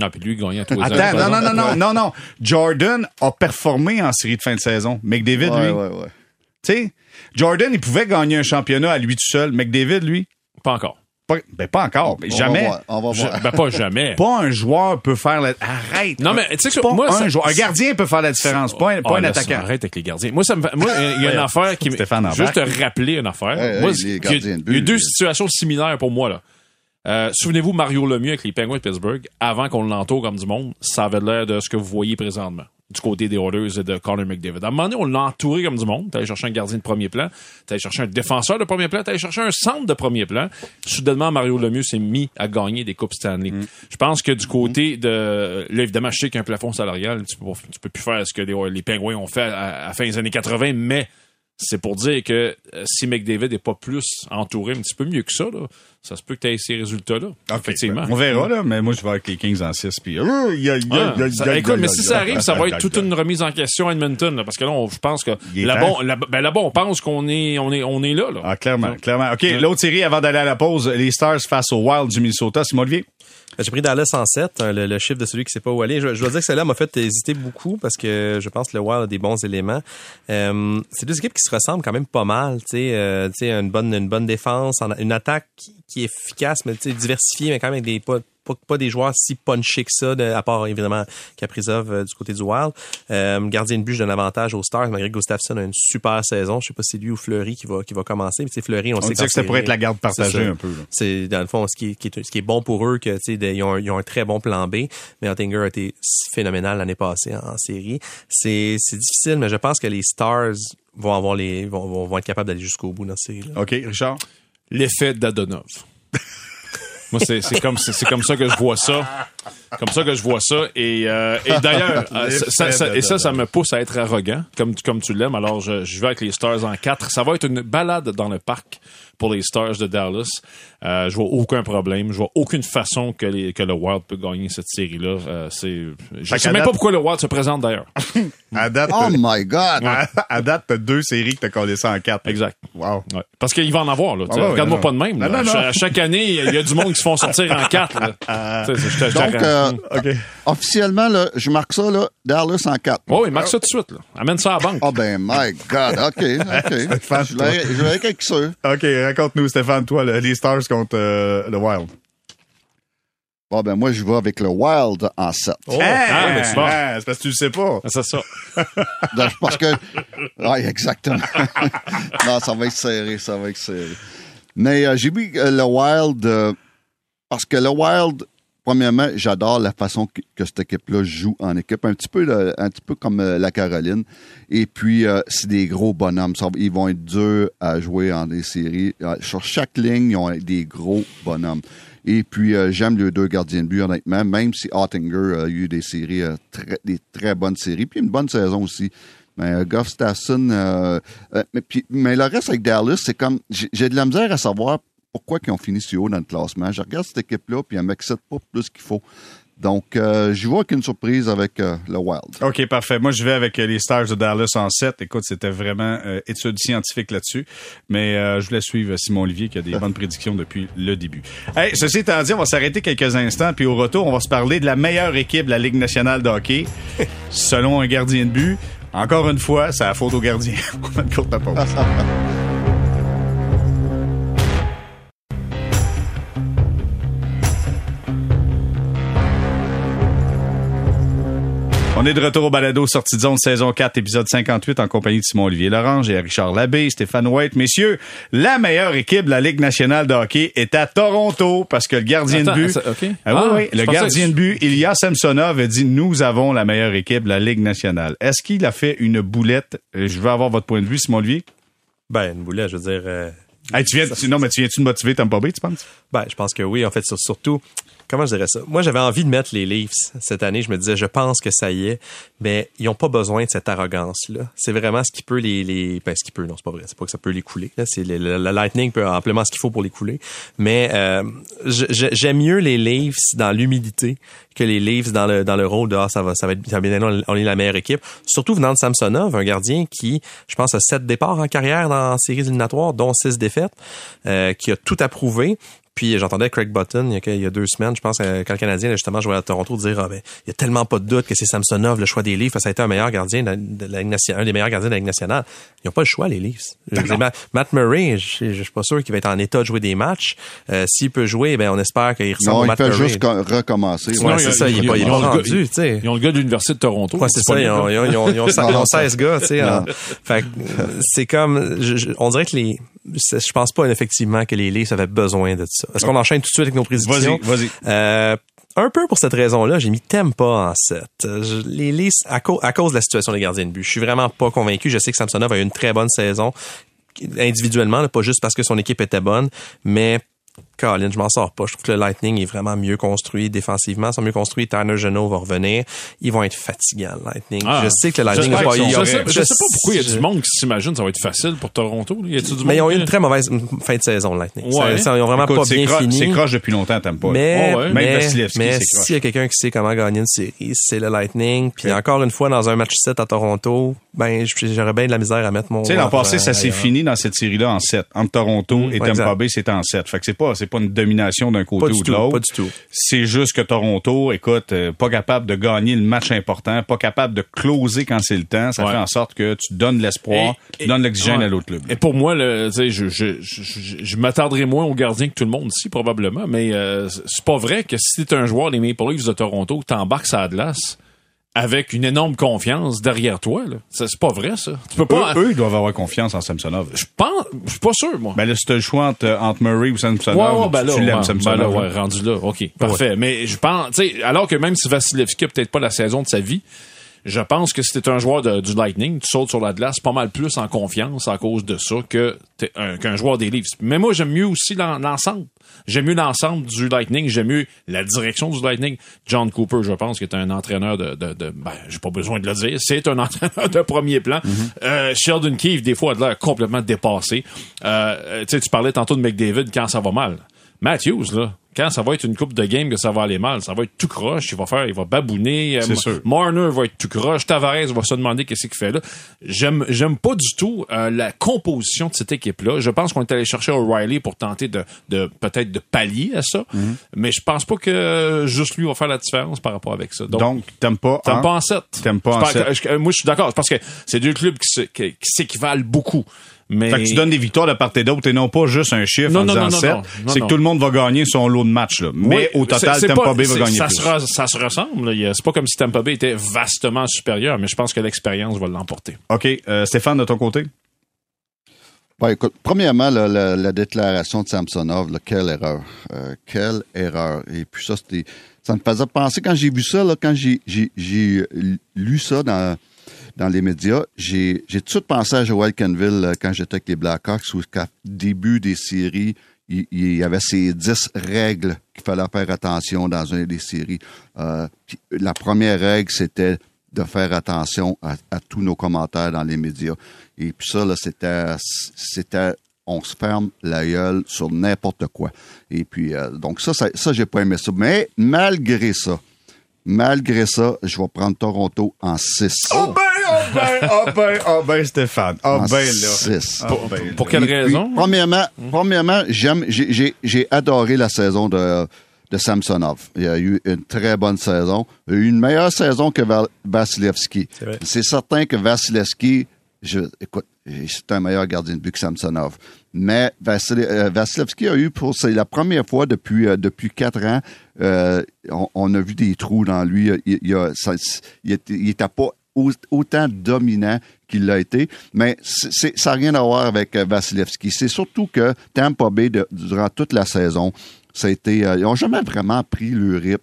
Ah, puis lui, il gagnait à tous les Attends, ans. non, non, non, non, non, non. Jordan a performé en série de fin de saison. McDavid, Ouais, lui, ouais, ouais. tu sais, Jordan, il pouvait gagner un championnat à lui tout seul. McDavid, lui, Pas encore. Pas, ben, pas encore. On jamais. va voir, on va Je- voir. ben, pas jamais. Pas un joueur peut faire la... Arrête. Non, mais tu sais que Pas moi, un ça- joueur. Un gardien peut faire la différence. Pas un, pas Ah, un attaquant. Arrête avec les gardiens. Moi, ça me moi, il y a une affaire qui me, Stéphane juste te rappeler une affaire. Hey, moi, hey, y a- il y a deux situations similaires pour moi, là. Euh, souvenez-vous Mario Lemieux avec les Penguins de Pittsburgh, avant qu'on l'entoure comme du monde, ça avait l'air de ce que vous voyez présentement du côté des Oilers et de Connor McDavid. À un moment donné, on l'a entouré comme du monde. T'allais chercher un gardien de premier plan, t'allais chercher un défenseur de premier plan, t'allais chercher un centre de premier plan. Soudainement, Mario Lemieux s'est mis à gagner des Coupes Stanley. Mm. Je pense que du côté de... Là, évidemment, je sais qu'il y a un plafond salarial. Tu peux, tu peux plus faire ce que les, les Penguins ont fait à, à la fin des années 80, mais c'est pour dire que euh, si McDavid n'est pas plus entouré un petit peu mieux que ça, là, ça se peut que tu aies ces résultats-là. Effectivement. ben, On verra, là, mais moi, je vais avec les Kings en 6. Puis, euh, y a- y a- Ah, y a- ça- y a- écoute, y a- mais y a- si ça arrive, ça va y a- être toute une remise en question à Edmonton, là, parce que là, on- je pense que là-bas, là- ben, on pense qu'on est, on est, on est là, là. Ah, clairement, clairement. OK, l'autre série avant d'aller à la pause, les Stars face au Wild du Minnesota. Simon Olivier? Ben, J'ai pris Dallas en 7, hein, le, le chiffre de celui qui sait pas où aller. Je, je dois dire que celle-là m'a fait hésiter beaucoup parce que je pense que le Wild a des bons éléments. Euh, c'est deux équipes qui se ressemblent quand même pas mal. Tu sais, euh, tu sais, une bonne une bonne défense, en- une attaque qui, qui est efficace, mais diversifiée, mais quand même avec des pas, pas, pas des joueurs si punchés que ça, de, à part évidemment Kaprizov euh, du côté du Wild. Euh, gardien de but, je donne avantage aux Stars, malgré que Gustafsson a une super saison. Je sais pas si c'est lui ou Fleury qui va qui va commencer. Mais Fleury, on, On sait que ça pourrait être la garde partagée un peu. C'est dans le fond ce qui est, qui est- ce qui est bon pour eux que de- ils ont, un- ils ont un très bon plan B. Mais Ottinger a été phénoménal l'année passée en, en série. C'est difficile, mais je pense que les Stars vont avoir les vont, vont, vont être capables d'aller jusqu'au bout dans cette série. là OK, Richard? L'effet d'Adonov. Moi, c'est comme, comme ça que je vois ça. Comme ça que je vois ça. Et, euh, et d'ailleurs, euh, ça, ça- et ça, ça me pousse à être arrogant, comme, comme tu l'aimes. Alors, je, je vais avec les Stars en 4. Ça va être une balade dans le parc pour les Stars de Dallas. Euh, je vois aucun problème. Je vois aucune façon que, les, que le Wild peut gagner cette série-là. Euh, c'est, je Fait sais même date- pas pourquoi le Wild se présente d'ailleurs. À date, Oh my God! à, à date, t'as deux séries que t'as collé ça en quatre. Exact. Wow. Ouais. Parce qu'il va en avoir, là. Ah ouais, Regarde-moi non, pas de même. Non, là. non, non. À chaque année, il y a du monde qui se font sortir en quatre. là. Donc, euh, OK. officiellement, là, je marque ça, là, Dallas en 4. Oh, oui, marque ça tout de suite. Là. Amène ça à la banque. Oh ben, my God, OK, OK. Stéphane, je avec avec ça. OK, raconte-nous, Stéphane, toi, le- les Stars contre euh, le Wild. Bon, ben, moi, je vais avec le Wild en 7. Oh, ah, mais c'est bon. ah, c'est parce que tu le sais pas. Ah, C'est ça. Donc, Parce que. Oui, exactement. non, ça va être serré, ça va être serré. Mais euh, j'ai mis euh, le Wild euh, parce que le Wild, premièrement, j'adore la façon que, cette équipe-là joue en équipe, un petit peu, comme euh, la Caroline. Et puis, euh, c'est des gros bonhommes. Ils vont être durs à jouer en des séries. Euh, Sur chaque ligne, ils ont des gros bonhommes. Et puis, j'aime les deux gardiens de but, honnêtement, même si Ottinger a eu des séries, très, des très bonnes séries, puis une bonne saison aussi. Mais Goff euh, mais, mais le reste avec Dallas, c'est comme, j'ai de la misère à savoir pourquoi ils ont fini si haut dans le classement. Je regarde cette équipe-là, puis elle m'excite pas plus qu'il faut. Donc, euh, j'y vois avec une surprise avec euh, le Wild. OK, parfait. Moi, je vais avec euh, les Stars de Dallas en 7. Écoute, c'était vraiment euh, étude scientifique là-dessus. Mais euh, je voulais suivre Simon Olivier qui a des bonnes prédictions depuis le début. Hey, ceci étant dit, on va s'arrêter quelques instants. Puis au retour, on va se parler de la meilleure équipe de la Ligue nationale de hockey. selon un gardien de but. Encore une fois, c'est la faute au gardien. courte pause? On est de retour au balado sortie de zone saison 4 épisode 58 en compagnie de Simon Olivier Lorange et Richard Labbé, Stéphane White. Messieurs, la meilleure équipe de la Ligue nationale de hockey est à Toronto parce que le gardien Attends, de but OK. Ah oui, Ah, oui, le gardien que- de but Ilya Samsonov a dit nous avons la meilleure équipe de la Ligue nationale. Est-ce qu'il a fait une boulette? Euh, Je veux avoir votre point de vue Simon Olivier. Ben, une boulette, je veux dire. euh, Hey, tu viens tu- non mais tu viens-tu de motiver Tampa Bay, tu penses? Ben, je pense que oui. En fait, sur- surtout, comment je dirais ça? Moi, j'avais envie de mettre les Leafs cette année. Je me disais, je pense que ça y est, mais ils ont pas besoin de cette arrogance-là. C'est vraiment ce qui peut les, les, ben, ce qui peut, non, c'est pas vrai. C'est pas que ça peut les couler. C'est le, le- le Lightning peut amplement ce qu'il faut pour les couler. Mais, euh, j'aime mieux les Leafs dans l'humidité que les Leafs dans le, dans le rôle de, ah, ça va, ça va être, ça va on est la meilleure équipe. Surtout venant de Samsonov, un gardien qui, je pense, a sept départs en carrière dans séries éliminatoires, dont six défaites, euh, qui a tout approuvé. Puis j'entendais Craig Button il y, a, il y a deux semaines, je pense, euh, quand le Canadien, là, justement, jouait à Toronto, dire ah, ben, il y a tellement pas de doute que c'est Samsonov, le choix des Leafs, ça a été un meilleur gardien de la, un des meilleurs gardiens de la Ligue nationale. Ils n'ont pas le choix, les Leafs. Ma- Matt Murray, je, je suis pas sûr qu'il va être en état de jouer des matchs. Euh, S'il peut jouer, ben on espère qu'il ressemble Non, au il Matt fait Murray. juste co- recommencer. Ouais, Non, c'est il a- ça, il est il pas, a- il est ils pas ont le rendu, gars- tu sais. Ils ont le gars de l'Université de Toronto. Ouais, c'est ça, ils ont, ils ont, ils ont, ils ont, ils ont 16 gars, tu sais. en- Fait que, euh, c'est comme, on dirait que les, je pense pas effectivement que les Leafs avaient besoin de ça. Est-ce qu'on enchaîne tout de suite avec nos prédictions? Vas-y, vas-y. Euh, un peu pour cette raison-là, j'ai mis Tempa en 7. Je- les Leafs, à, cau- à cause de la situation des gardiens de but, je suis vraiment pas convaincu. Je sais que Samsonov a eu une très bonne saison individuellement, là, pas juste parce que son équipe était bonne, mais Colin, je m'en sors pas. Je trouve que le Lightning est vraiment mieux construit défensivement. Ils sont mieux construits. Tanner Genot va revenir. Ils vont être fatigants, le Lightning. Ah. je sais que le Lightning y sont- a- je, sais, je sais pas pourquoi il y a du monde qui s'imagine que ça va être facile pour Toronto. Y du Mais ils ont eu une très mauvaise fin de saison, le Lightning. Ouais. Ça- ça- ils ont vraiment Écoute, pas bien cro- fini. C'est croche depuis longtemps, t'aimes pas. Mais, Oh ouais. Mais, mais s'il y a quelqu'un qui sait comment gagner une série, c'est le Lightning. Puis encore une fois, dans un match 7 à Toronto, ben j'aurais bien de la misère à mettre mon. Tu sais, l'an passé, ça s'est ailleurs. fini dans cette série-là en 7. Entre Toronto et Tampa. Bay, c'était en 7. Fait que c'est pas, c'est pas une domination d'un côté Pas du ou de l'autre. pas du tout. C'est juste que Toronto, écoute, euh, pas capable de gagner le match important, pas capable de closer quand c'est le temps. Ça Ouais. fait en sorte que tu donnes l'espoir, tu donnes l'oxygène ouais. à l'autre club. Et pour moi, le, je, je, je, je, je m'attarderai moins aux gardiens que tout le monde ici, probablement, mais euh, c'est pas vrai que si t'es un joueur des Maple Leafs de Toronto, que t'embarques à glace avec une énorme confiance derrière toi, là. Ça, c'est pas vrai, ça. Tu peux pas... Eux, eux, ils doivent avoir confiance en Samsonov. Je pense... Je suis pas sûr, moi. Ben là, si t'as le choix entre, entre Murray ou Samsonov, Ouais, ouais, ben là, tu l'aimes, ouais, Samsonov. ben là, ouais, rendu là. OK, parfait. Mais je pense, tu sais, alors que même si Vasilevski a peut-être pas la saison de sa vie, je pense que si t'es un joueur de- du Lightning, tu sautes sur la glace pas mal plus en confiance à cause de ça que t'es un- qu'un joueur des Leafs. Mais moi, j'aime mieux aussi l'en- l'ensemble. J'aime mieux l'ensemble du Lightning. J'aime mieux la direction du Lightning. John Cooper, je pense, qui est un entraîneur de, de, de- ben, j'ai pas besoin de le dire. C'est un entraîneur de premier plan. Euh, Sheldon Keefe, des fois, a l'air complètement dépassé. Euh, euh, tu sais, tu parlais tantôt de McDavid quand ça va mal. Matthews, là, quand ça va être une coupe de game que ça va aller mal, ça va être tout croche, il va faire, il va babouiner. C'est Euh, sûr. Marner va être tout croche, Tavares va se demander qu'est-ce qu'il fait là. J'aime, j'aime pas du tout euh, la composition de cette équipe-là. Je pense qu'on est allé chercher O'Reilly pour tenter de, de peut-être de pallier à ça, Mhm. mais je pense pas que juste lui va faire la différence par rapport avec ça. Donc, Donc, t'aimes pas, T'aimes pas en 7. T'aimes pas en sept? moi, je suis d'accord. Parce que c'est deux clubs qui s'équivalent beaucoup. Mais Fait que tu donnes des victoires de part et d'autre et non pas juste un chiffre Non, en non, disant non, non, 7. non, non, C'est que tout le monde va gagner son lot de matchs. Là. Mais Oui, au total, c'est- c'est Tampa pas- Bay va gagner ça plus. Se, re- ça se ressemble. C'est pas comme si Tampa Bay était vastement supérieur, mais je pense que l'expérience va l'emporter. OK. euh, Stéphane, de ton côté? Ben, écoute, premièrement, là, la, la déclaration de Samsonov, là, quelle erreur. Euh, quelle erreur. Et puis ça, c'était. Ça me faisait penser, quand j'ai vu ça, là, quand j'ai, j'ai, j'ai lu ça dans, dans les médias, j'ai, tout pensé à Joel Canville euh, quand j'étais avec les Blackhawks, où qu'à début des séries, il, y avait ces 10 règles qu'il fallait faire attention dans une des séries. Euh, la première règle, c'était de faire attention à, tous nos commentaires dans les médias. Et puis ça, c'était, c'était, on se ferme la gueule sur n'importe quoi. Et puis, euh, donc ça, ça, j'ai pas aimé ça. Mais malgré ça, malgré ça, je vais prendre Toronto en 6. Oh ben, oh ben, oh ben, oh ben, Stéphane. Oh en ben, là. 6. Oh ben, Pour là. quelle Et puis, raison? premièrement, premièrement, j'aime, j'ai, j'ai, j'ai adoré la saison de, de Samsonov. Il a eu une très bonne saison. Il a eu une meilleure saison que Val- Vasilevski. C'est vrai. C'est certain que Vasilevski, je, écoute, c'est un meilleur gardien de but que Samsonov. Mais euh, Vasilevski a eu pour, c'est la première fois depuis, euh, depuis quatre ans, euh, on, on a vu des trous dans lui. Il, il, a- ça- il était, il était pas autant dominant qu'il l'a été, mais c'est- ça n'a rien à voir avec euh, Vasilevski. C'est surtout que Tampa Bay, de- durant toute la saison, ça a été, euh, ils n'ont jamais vraiment pris le rythme.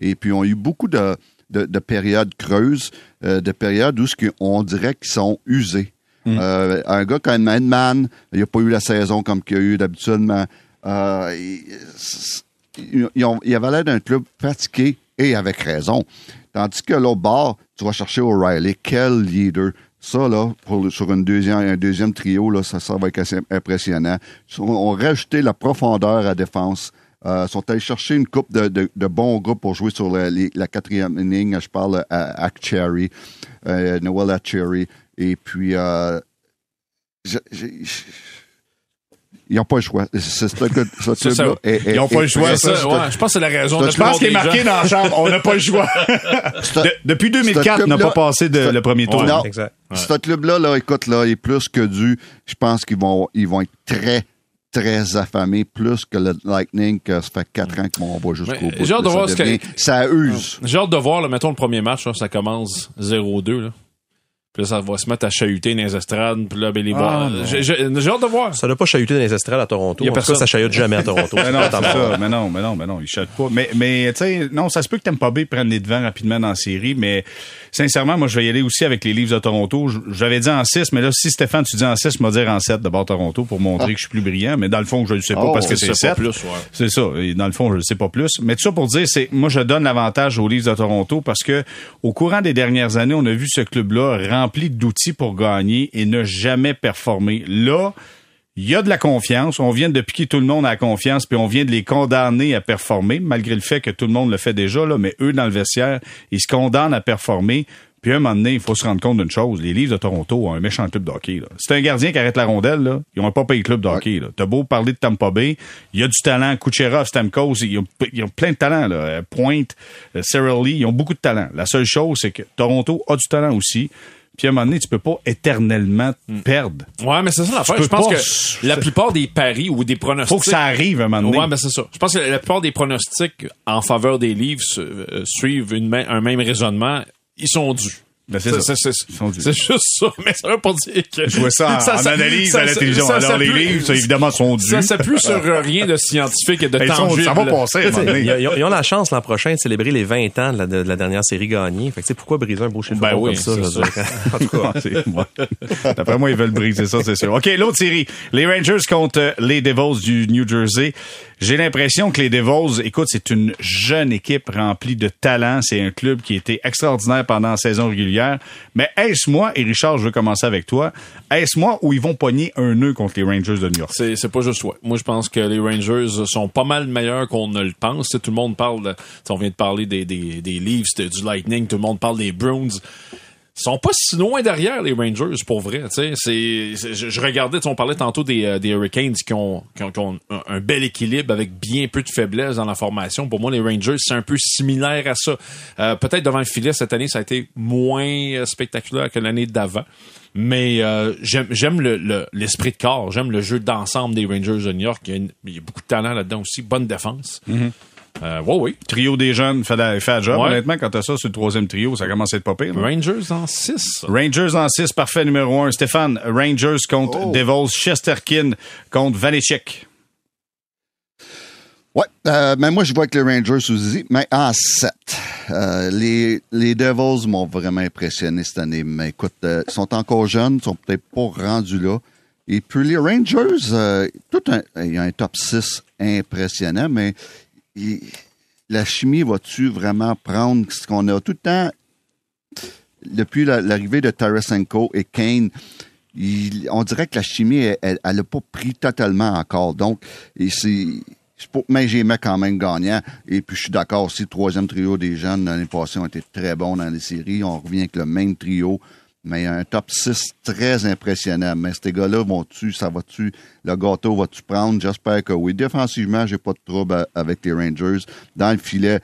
Et puis, on a eu beaucoup de, de, de périodes creuses, euh, de périodes où on dirait qu'ils sont usés. Euh, un gars comme Edman, il n'a pas eu la saison comme qu'il a eu d'habitude, mais il, il- ils ont- il avait l'air d'un club fatigué et avec raison. Tandis que l'autre bord, tu vas chercher O'Reilly. Quel leader! Ça, là, sur un deuxième trio, là, ça, ça va être assez impressionnant. Ont, ont rajouté la profondeur à défense. Euh, sont allés chercher une coupe de, bons groupes pour jouer sur la, quatrième ligne. Je parle à Akcherry, euh, Noel Akcherry. Et puis, euh, je- ils n'ont pas le choix. C'est- ce ça. club-là est- est- Ils ont pas le choix, Ça, ça, ouais, je pense que c'est la raison. Je de Je pense qu'il est marqué dans la chambre. On n'a pas le choix. De- depuis 2004, on n'a pas passé de, le premier tour. Non. Exact. Ce club-là, là, écoute, là, est plus que dû. Je pense qu'ils vont, ils vont être très, très affamés, plus que le Lightning, que ça fait quatre ans qu'on va jusqu'au bout. j'ai hâte de Ça voir ce que- devient- Ça use. J'ai hâte de voir, là, mettons le premier match, là, ça commence 0-2. Là. Puis là, ça va se mettre à chahuter dans les estrades. Puis là, ben, les Ah. J'ai hâte de voir. Ça doit pas chahuter dans les estrades à Toronto. Y a personne. ça chahute jamais à Toronto. Mais non, ça. Mais non, mais non, mais non, il chatte pas. Mais, mais tu sais, non, ça se peut que Tampa Bay prenne les devants rapidement dans la série, mais sincèrement, moi, je vais y aller aussi avec les Leafs de Toronto. J'avais dit en 6, mais là, si Stéphane, tu dis en 6, je vais dire en 7 de bord Toronto pour montrer que je suis plus brillant, mais dans le fond, je ne sais pas Oh, parce que c'est sais pas 7. plus, ouais. C'est ça. Et dans le fond, je ne sais pas plus. Mais tout ça pour dire, c'est moi, je donne l'avantage aux Leafs de Toronto parce que au courant des dernières années, on a vu ce club-là rempli d'outils pour gagner et ne jamais performer. Là, il y a de la confiance. On vient de piquer tout le monde à la confiance, puis on vient de les condamner à performer, malgré le fait que tout le monde le fait déjà, là, mais eux, dans le vestiaire, ils se condamnent à performer. Puis à un moment donné, il faut se rendre compte d'une chose. Les Leafs de Toronto ont un méchant club de hockey. là. C'est un gardien qui arrête la rondelle. Là. Ils ont pas payé le club de hockey. là. T'as beau parler de Tampa Bay. Il y a du talent. Kucherov, Stamkos, ils ont, ils ont plein de talent. Là. Euh, Pointe, euh, Cyril Lee, ils ont beaucoup de talent. La seule chose, c'est que Toronto a du talent aussi. Puis à un moment donné, tu peux pas éternellement perdre. Ouais, mais c'est ça l'affaire. Je pense pas- que la plupart des paris ou des pronostics. Faut que ça arrive à un moment donné. Ouais, ben c'est ça. Je pense que la plupart des pronostics en faveur des livres euh, suivent une un même raisonnement. Ils sont dus. Ben, c'est ça. Juste ça, mais ça veut pas dire que. Je vois ça en, en analyse à la télévision. Alors, les livres, ça, évidemment, sont dus. Ça s'appuie sur rien de scientifique et de Ils sont- tangible. ça va passer à un moment donné. Ils, ils ont, ils ont la chance l'an prochain de célébrer les 20 ans de la, de la dernière série gagnée. Fait que, tu sais, pourquoi briser un beau chiffre Ben oui, comme ça? c'est je veux ça. dire? En tout cas, ouais. D'après moi, ils veulent briser ça, c'est sûr. OK, l'autre série. Les Rangers contre euh, les Devils du New Jersey. J'ai l'impression que les Devils, écoute, c'est une jeune équipe remplie de talent. C'est un club qui a été extraordinaire pendant la saison régulière. Mais est-ce moi, et Richard, je veux commencer avec toi, est-ce moi où ils vont pogner un nœud contre les Rangers de New York? C'est, pas juste ouais. Moi, je pense que les Rangers sont pas mal meilleurs qu'on ne le pense. Tout le monde parle, de, on vient de parler des, des, Leafs, du Lightning, tout le monde parle des Bruins. Sont pas si loin derrière les Rangers pour vrai. C'est, je, regardais, on parlait tantôt des, euh, des Hurricanes qui ont, qui ont, un, bel équilibre avec bien peu de faiblesse dans la formation. Pour moi, les Rangers, c'est un peu similaire à ça. Euh, peut-être devant le filet cette année, ça a été moins euh, spectaculaire que l'année d'avant. Mais j'aime j'aime le, le- l'esprit de corps, j'aime le jeu d'ensemble des Rangers de New York. Il y a, une- il y a beaucoup de talent là-dedans aussi, bonne défense. Euh, ouais, oui. Trio des jeunes fait, la- fait la job. Ouais. Honnêtement, quand t'as ça sur le troisième trio, ça commence à être pas pire. là. Rangers en 6. Rangers en 6, parfait numéro 1. Stéphane, Rangers contre Oh. Devils, Chesterkin contre Vanecek. Ouais, euh, mais moi, je vois que les Rangers sous mais en 7. Euh, les, les Devils m'ont vraiment impressionné cette année. Mais écoute, euh, ils sont encore jeunes, ils sont peut-être pas rendus là. Et puis les Rangers, euh, tout un, il y a un top 6 impressionnant, mais la chimie va-tu vraiment prendre ce qu'on a tout le temps? Depuis la- l'arrivée de Tarasenko et Kane, on dirait que la chimie, elle n'a pas pris totalement encore. Donc, c'est, pour- mais j'ai mis quand même gagnant. Et puis, je suis d'accord aussi, le troisième trio des jeunes l'année passée ont été très bons dans les séries. On revient avec le même trio. Mais un top 6 très impressionnant. Mais ces gars-là vont-tu, ça va-tu, le gâteau va-tu prendre? J'espère que oui. Défensivement, j'ai pas de trouble avec les Rangers. Dans le filet,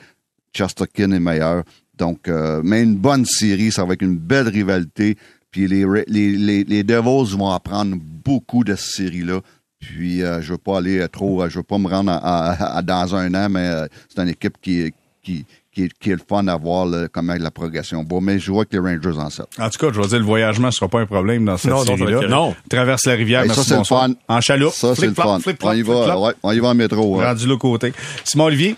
Chesterkin est meilleur. Donc, euh, mais une bonne série, ça va être une belle rivalité. Puis les, les, les, Devils vont apprendre beaucoup de cette série-là. Puis euh, je veux pas aller euh, trop, euh, je veux pas me rendre à, dans un an, mais c'est une équipe qui, qui, qui, est- qui est le fun à voir là, comment la progression va. Mais je vois que les Rangers en sortent. En tout cas, je vais dire, le voyagement ne sera pas un problème dans cette Non, non, série-là. être Non. Traverse la rivière, Hey, merci, ça, c'est le bonsoir. fun. En chaloupe. Ça, c'est le Flip-flop, fun. On y va, ouais, on y va en métro. ouais. Rendu l'autre côté. Simon Olivier?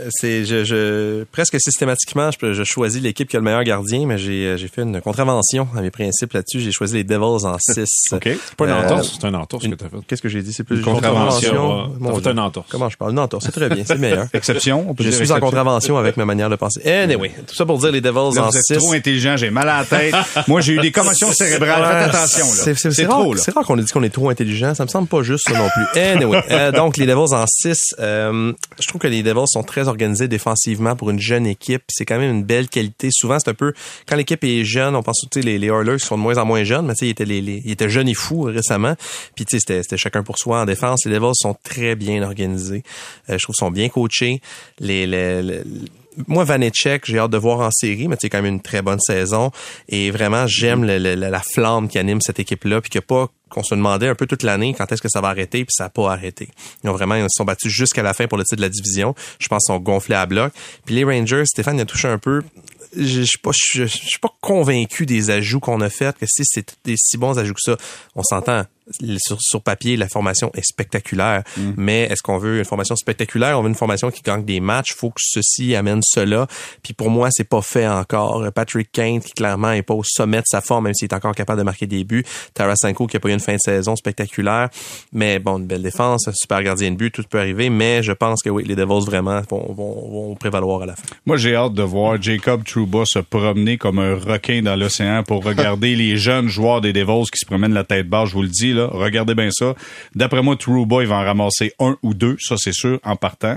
Euh, c'est je, je presque systématiquement je, je choisis l'équipe qui a le meilleur gardien mais j'ai euh, j'ai fait une contravention à mes principes là-dessus j'ai choisi les Devils en 6 OK. C'est pas une Euh, entorse, c'est un entorse que t'as fait. qu'est-ce que j'ai dit? C'est plus une contravention, Dieu. une entorse. comment je parle? Une entorse c'est très bien c'est meilleur Exception. on peut je dire suis en contravention avec ma manière de penser anyway tout ça pour dire les Devils Là, en vous êtes 6 trop intelligent, j'ai mal à la tête. Moi, j'ai eu des commotions cérébrales. Faites attention, là. C'est, c'est, C'est c'est trop, rare, là. c'est rare qu'on ait dit qu'on est trop intelligent. Ça me semble pas juste ça non plus. Anyway, euh, donc les Devils en 6. je trouve que les Devils sont très organisés défensivement pour une jeune équipe. C'est quand même une belle qualité. Souvent, c'est un peu quand l'équipe est jeune, on pense sais les, les Oilers sont de moins en moins jeunes, mais ils étaient les, les- jeunes et fous récemment. Puis c'était, c'était chacun pour soi en défense. Les Devils sont très bien organisés. Euh, je trouve qu'ils sont bien coachés. Les- moi, Vanecek, j'ai hâte de voir en série, mais c'est quand même une très bonne saison. Et vraiment, j'aime la, la flamme qui anime cette équipe-là, puis qu'il pas qu'on se demandait un peu toute l'année quand est-ce que ça va arrêter, puis ça n'a pas arrêté. Ils ont vraiment ils se sont battus jusqu'à la fin pour le titre de la division. Je pense qu'ils sont gonflés à bloc. Puis les Rangers, Stéphane il a touché un peu. Je suis pas, je suis pas convaincu des ajouts qu'on a faits, que si c'est des si bons ajouts que ça, on s'entend sur, sur papier, la formation est spectaculaire. Mm. Mais est-ce qu'on veut une formation spectaculaire? On veut une formation qui gagne des matchs. faut que ceci amène cela. Puis pour moi, c'est pas fait encore. Patrick Kane, qui clairement est pas au sommet de sa forme, même s'il est encore capable de marquer des buts. Tarasenko, qui a pas eu une fin de saison spectaculaire. Mais bon, une belle défense, un super gardien de but, tout peut arriver. Mais je pense que oui, les Devils vraiment vont, vont, vont prévaloir à la fin. Moi, j'ai hâte de voir Jacob Trouba se promener comme un requin dans l'océan pour regarder les jeunes joueurs des Devils qui se promènent la tête basse. Je vous le dis, là, regardez bien ça. D'après moi, Trouba, il va en ramasser un ou deux, ça c'est sûr, en partant.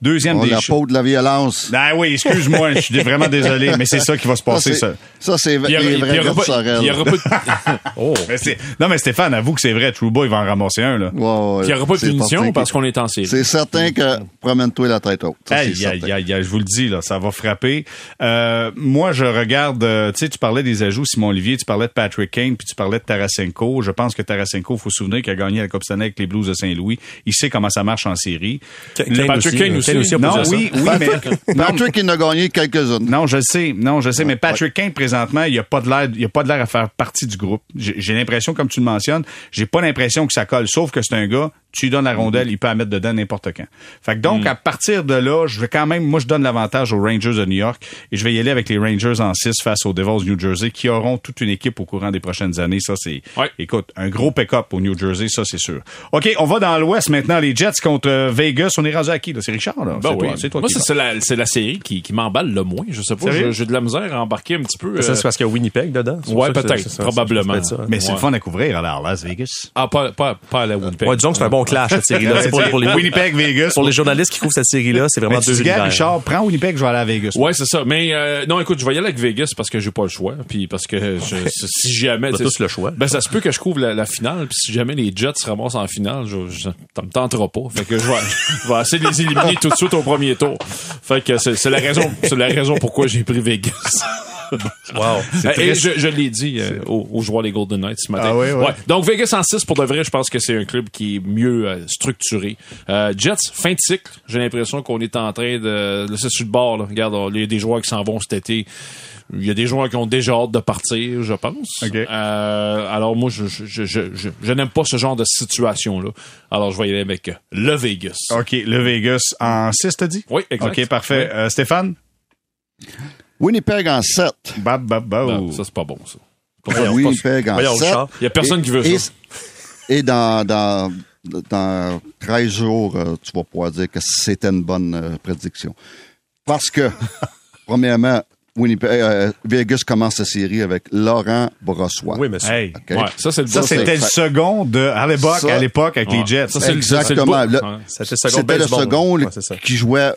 Deuxième On des la peau de la violence. Ah oui, excuse-moi, je suis vraiment désolé, mais c'est ça qui va se passer. ça, Ça. c'est- Puis il y aura- pas- de- Oh! Mais non, mais Stéphane, avoue que c'est vrai, Trouba, il va en ramasser un. Là. Ouais, ouais, Puis il n'y aura pas de punition parce qu'on est en série. C'est certain que promène-toi la tête haute. Ça, aïe, aïe, aïe, je vous le dis, là, ça va frapper. Euh, moi, je regarde, euh, tu sais, tu parlais des ajouts, Simon Olivier, tu parlais de Patrick Kane, puis tu parlais de Tarasenko. Je pense que Tarasenko, faut se souvenir qu'il a gagné la Coupe Stanley avec les Blues de Saint-Louis. Il sait comment ça marche en série. Kane Patrick Kane aussi. a Non, posé ça. oui, oui, mais... non, Patrick, il en a gagné quelques-unes. non, je le sais, non, je sais, mais Patrick Kane présentement, il a pas de l'air, il a pas de l'air à faire partie du groupe. J'ai j'ai l'impression, comme tu le mentionnes, j'ai pas l'impression que ça colle, sauf que c'est un gars, tu lui donnes la rondelle, il peut la mettre dedans n'importe quand. Fait que donc, à partir de là, je vais quand même, moi, je donne l'avantage aux Rangers de New York et je vais y aller avec les Rangers en 6 face aux Devils New Jersey qui auront toute une équipe au courant des prochaines années. Ça, c'est, Ouais. écoute, un gros pick-up au New Jersey, ça, c'est sûr. OK, on va dans l'Ouest maintenant, les Jets contre euh, Vegas. On est rendu à qui, là? C'est Richard, là? Ben c'est oui. toi, c'est toi Moi, qui c'est la, c'est la série qui, qui m'emballe le moins. Je sais pas, j'ai j'ai de la misère à embarquer un petit peu. Ça, euh, c'est parce qu'il y a Winnipeg dedans? Ouais, peut-être, probablement. ça. Mais c'est Ouais. le fun à couvrir, alors, Las Vegas. Ah, pas, pas, pas à la Winnipeg. Ouais, disons que c'est un bon clash, cette série-là. C'est pour, pour les, Winnipeg, Vegas. pour les journalistes qui couvrent cette série-là, c'est vraiment deux dis, gars, univers. Richard, prends Winnipeg, je vais aller à Vegas. Ouais, c'est ça. Mais euh, non, écoute, je vais y aller avec Vegas parce que j'ai pas le choix, puis parce que je, si jamais, sais, tous le choix. Ben ça se peut que je couvre la, la finale, puis si jamais les Jets se ramassent en finale, je, je, ça me tentera pas. Fait que je vais, je vais essayer de les éliminer tout de suite au premier tour. Fait que c'est c'est la raison, c'est la raison pourquoi j'ai pris Vegas. Wow. Et je, je l'ai dit euh, aux, aux joueurs des Golden Knights ce matin. Ah oui, ouais. Donc Vegas en 6 pour de vrai, je pense que c'est un club qui est mieux euh, structuré. Euh, Jets fin de cycle, j'ai l'impression qu'on est en train de laisser sur le bord. Là. Regarde, il y a des joueurs qui s'en vont cet été. Il y a des joueurs qui ont déjà hâte de partir, je pense. Alors moi, je, je, je, je, je- je n'aime pas ce genre de situation-là. Alors je vais y aller avec le Vegas. OK, le Vegas en 6, t'as dit? Oui, exact. OK, parfait. Stéphane? Winnipeg en 7. Bab, bab, bab. Non, ça, c'est pas bon, ça. Winnipeg en Voyons, 7. Richard. Il y a personne Et- qui veut et- ça. Et dans, dans, dans 13 jours, euh, tu vas pouvoir dire que c'était une bonne euh, prédiction. Parce que, premièrement, Winnipeg, euh, Vegas commence la série avec Laurent Brossois. Oui, monsieur. Hey. Ouais, ça, c'est le Ça, c'était le second de à l'époque avec Ouais. les Jets. Ça, c'est le- Exactement. le Ouais. C'était le second C'était le second Ouais, qui jouait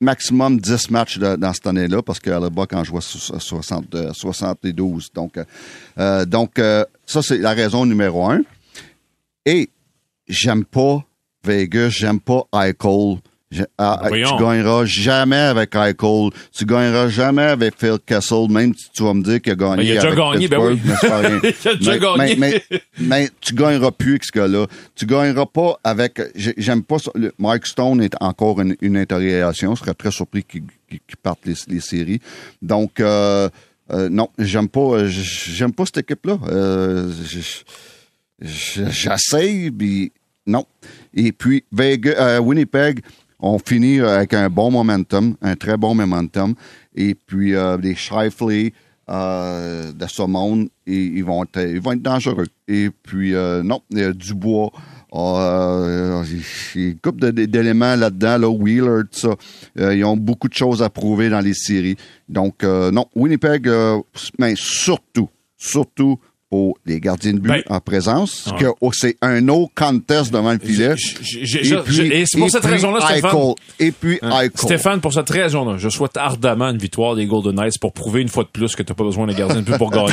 maximum 10 matchs dans cette année-là, parce que Hallebuck en jouait so- 60, euh, 72. Donc, euh, euh, donc euh, ça, c'est la raison numéro un. Et j'aime pas Vegas, j'aime pas Eichel. J'ai- ah, tu gagneras jamais avec Eichel. Tu gagneras jamais avec Phil Kessel, même si tu vas me dire qu'il a gagné. Ben, il a déjà avec gagné, ben oui. mais. Il a déjà mais, gagné. Mais, mais, mais tu gagneras plus avec ce gars-là. Tu gagneras pas avec. j'ai- J'aime pas ça. Le- Mike Stone est encore une, une interrogation. Je serais très surpris qu'il parte les, les séries. Donc, euh, euh, non, j'aime pas. J'aime pas cette équipe-là. Euh, je- je- J'essaye, puis non. Et puis, Vegas, euh, Winnipeg, on finit avec un bon momentum, un très bon momentum. Et puis, euh, les Shifley euh, de ce monde, ils, vont être, dangereux. Et puis, euh, non, Dubois, euh, il de- d'éléments là-dedans, là, Wheeler, tout ça. Euh, ils ont beaucoup de choses à prouver dans les séries. Donc, euh, non, Winnipeg, euh, mais surtout, surtout pour les gardiens de but Ben, en présence, ouais. que oh, c'est un autre contest devant le filet. J'ai- j'ai- Et c'est pour et cette puis raison-là, Stéphane. Et puis Hein? Stéphane, pour cette raison-là, je souhaite ardemment une victoire des Golden Knights pour prouver une fois de plus que t'as pas besoin de gardien de but pour gagner.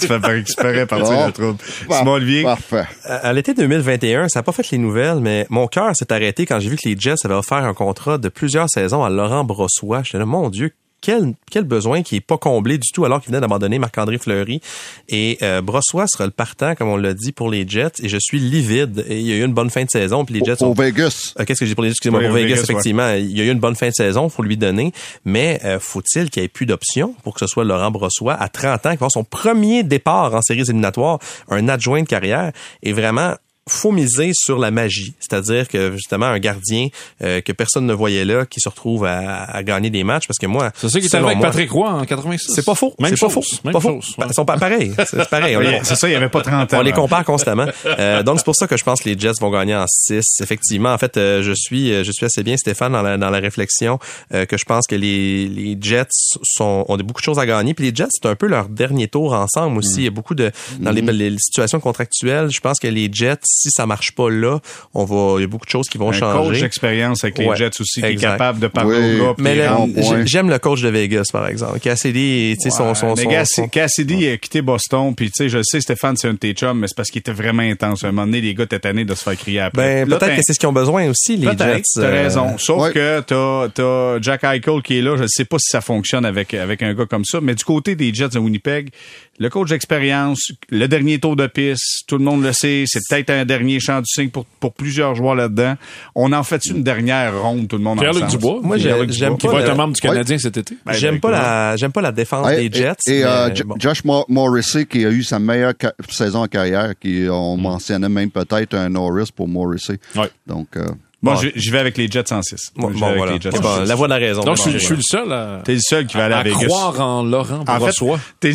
tu fais pas exprès partir Bon. le trouble. Par- Simon Olivier. Parfait. À à l'été 2021, ça n'a pas fait les nouvelles, mais mon cœur s'est arrêté quand j'ai vu que les Jets avaient offert un contrat de plusieurs saisons à Laurent Brossois. J'étais là, mon Dieu, quel, quel besoin qui est pas comblé du tout alors qu'il venait d'abandonner Marc-André Fleury. Et euh, Brossois sera le partant, comme on l'a dit, pour les Jets. Et je suis livide. Et il y a eu une bonne fin de saison. Puis les Jets Au, au Vegas. euh, Qu'est-ce que j'ai pour les excusez-moi Oui, pour au Vegas, Vegas, ouais. effectivement, il y a eu une bonne fin de saison, faut lui donner, mais euh, faut-il qu'il y ait plus d'options pour que ce soit Laurent Brossois à 30 ans qui va avoir son premier départ en séries éliminatoires, un adjoint de carrière? Et vraiment faut miser sur la magie, c'est-à-dire que justement un gardien euh, que personne ne voyait là qui se retrouve à, à gagner des matchs parce que moi C'est ça qui est arrivé avec moi, Patrick Roy en 86. c'est pas faux, Même c'est pas faux, même pas faux. Ben, ouais. Ils sont pas pareils, c'est pareil. C'est ça, il n'y avait pas 30 ans. on les compare constamment. Euh, donc c'est pour ça que je pense que les Jets vont gagner en 6. Effectivement, en fait, euh, je suis euh, je suis assez bien Stéphane dans la, dans la réflexion euh, que je pense que les, les Jets sont ont beaucoup de choses à gagner. Puis les Jets c'est un peu leur dernier tour ensemble aussi. Il y a beaucoup de dans les, les situations contractuelles. Je pense que les Jets, si ça marche pas là, on va il y a beaucoup de choses qui vont Un coach changer. d'expérience avec les Ouais, Jets aussi, qui est exact. capable de parler Oui. au gars. Mais j'aime le coach de Vegas par exemple. Cassidy, tu sais son son mais son, Cass- son- Cassidy a quitté Boston, puis tu sais, je le sais, Stéphane, c'est un de tes chums, mais c'est parce qu'il était vraiment intense. À un moment donné, les gars étaient tannés de se faire crier après. ben peut-être t'as- que c'est ce qu'ils ont besoin aussi les Jets. t'as euh, raison. Sauf ouais. que t'as, t'as Jack Eichel qui est là. Je ne sais pas si ça fonctionne avec, avec un gars comme ça, mais du côté des Jets de Winnipeg, le coach d'expérience, le dernier tour de piste, tout le monde le sait, c'est peut-être un dernier champ du signe pour, pour plusieurs joueurs là-dedans. On en fait une dernière ronde, tout le monde Pierre-Luc ensemble? Dubois. Moi, j'ai- Pierre-Luc j'aime Dubois. Qui pas va le- être un membre du Canadien cet été. Ben, J'aime pas la j'aime pas la défense Et, des Jets. et, euh, mais Jo- bon. Josh Mo- Morrissey, qui a eu sa meilleure ca- saison en carrière, qui on Mm. mentionnait même peut-être un Norris pour Morrissey. Ouais. Donc, euh, Bon, je vais avec les Jets en 6. Bon, bon, voilà. Bon, la voix de la raison. Donc, je, suis- le seul à, T'es le seul qui va aller à, à Vegas. croire en Laurent En fait, t'es, le-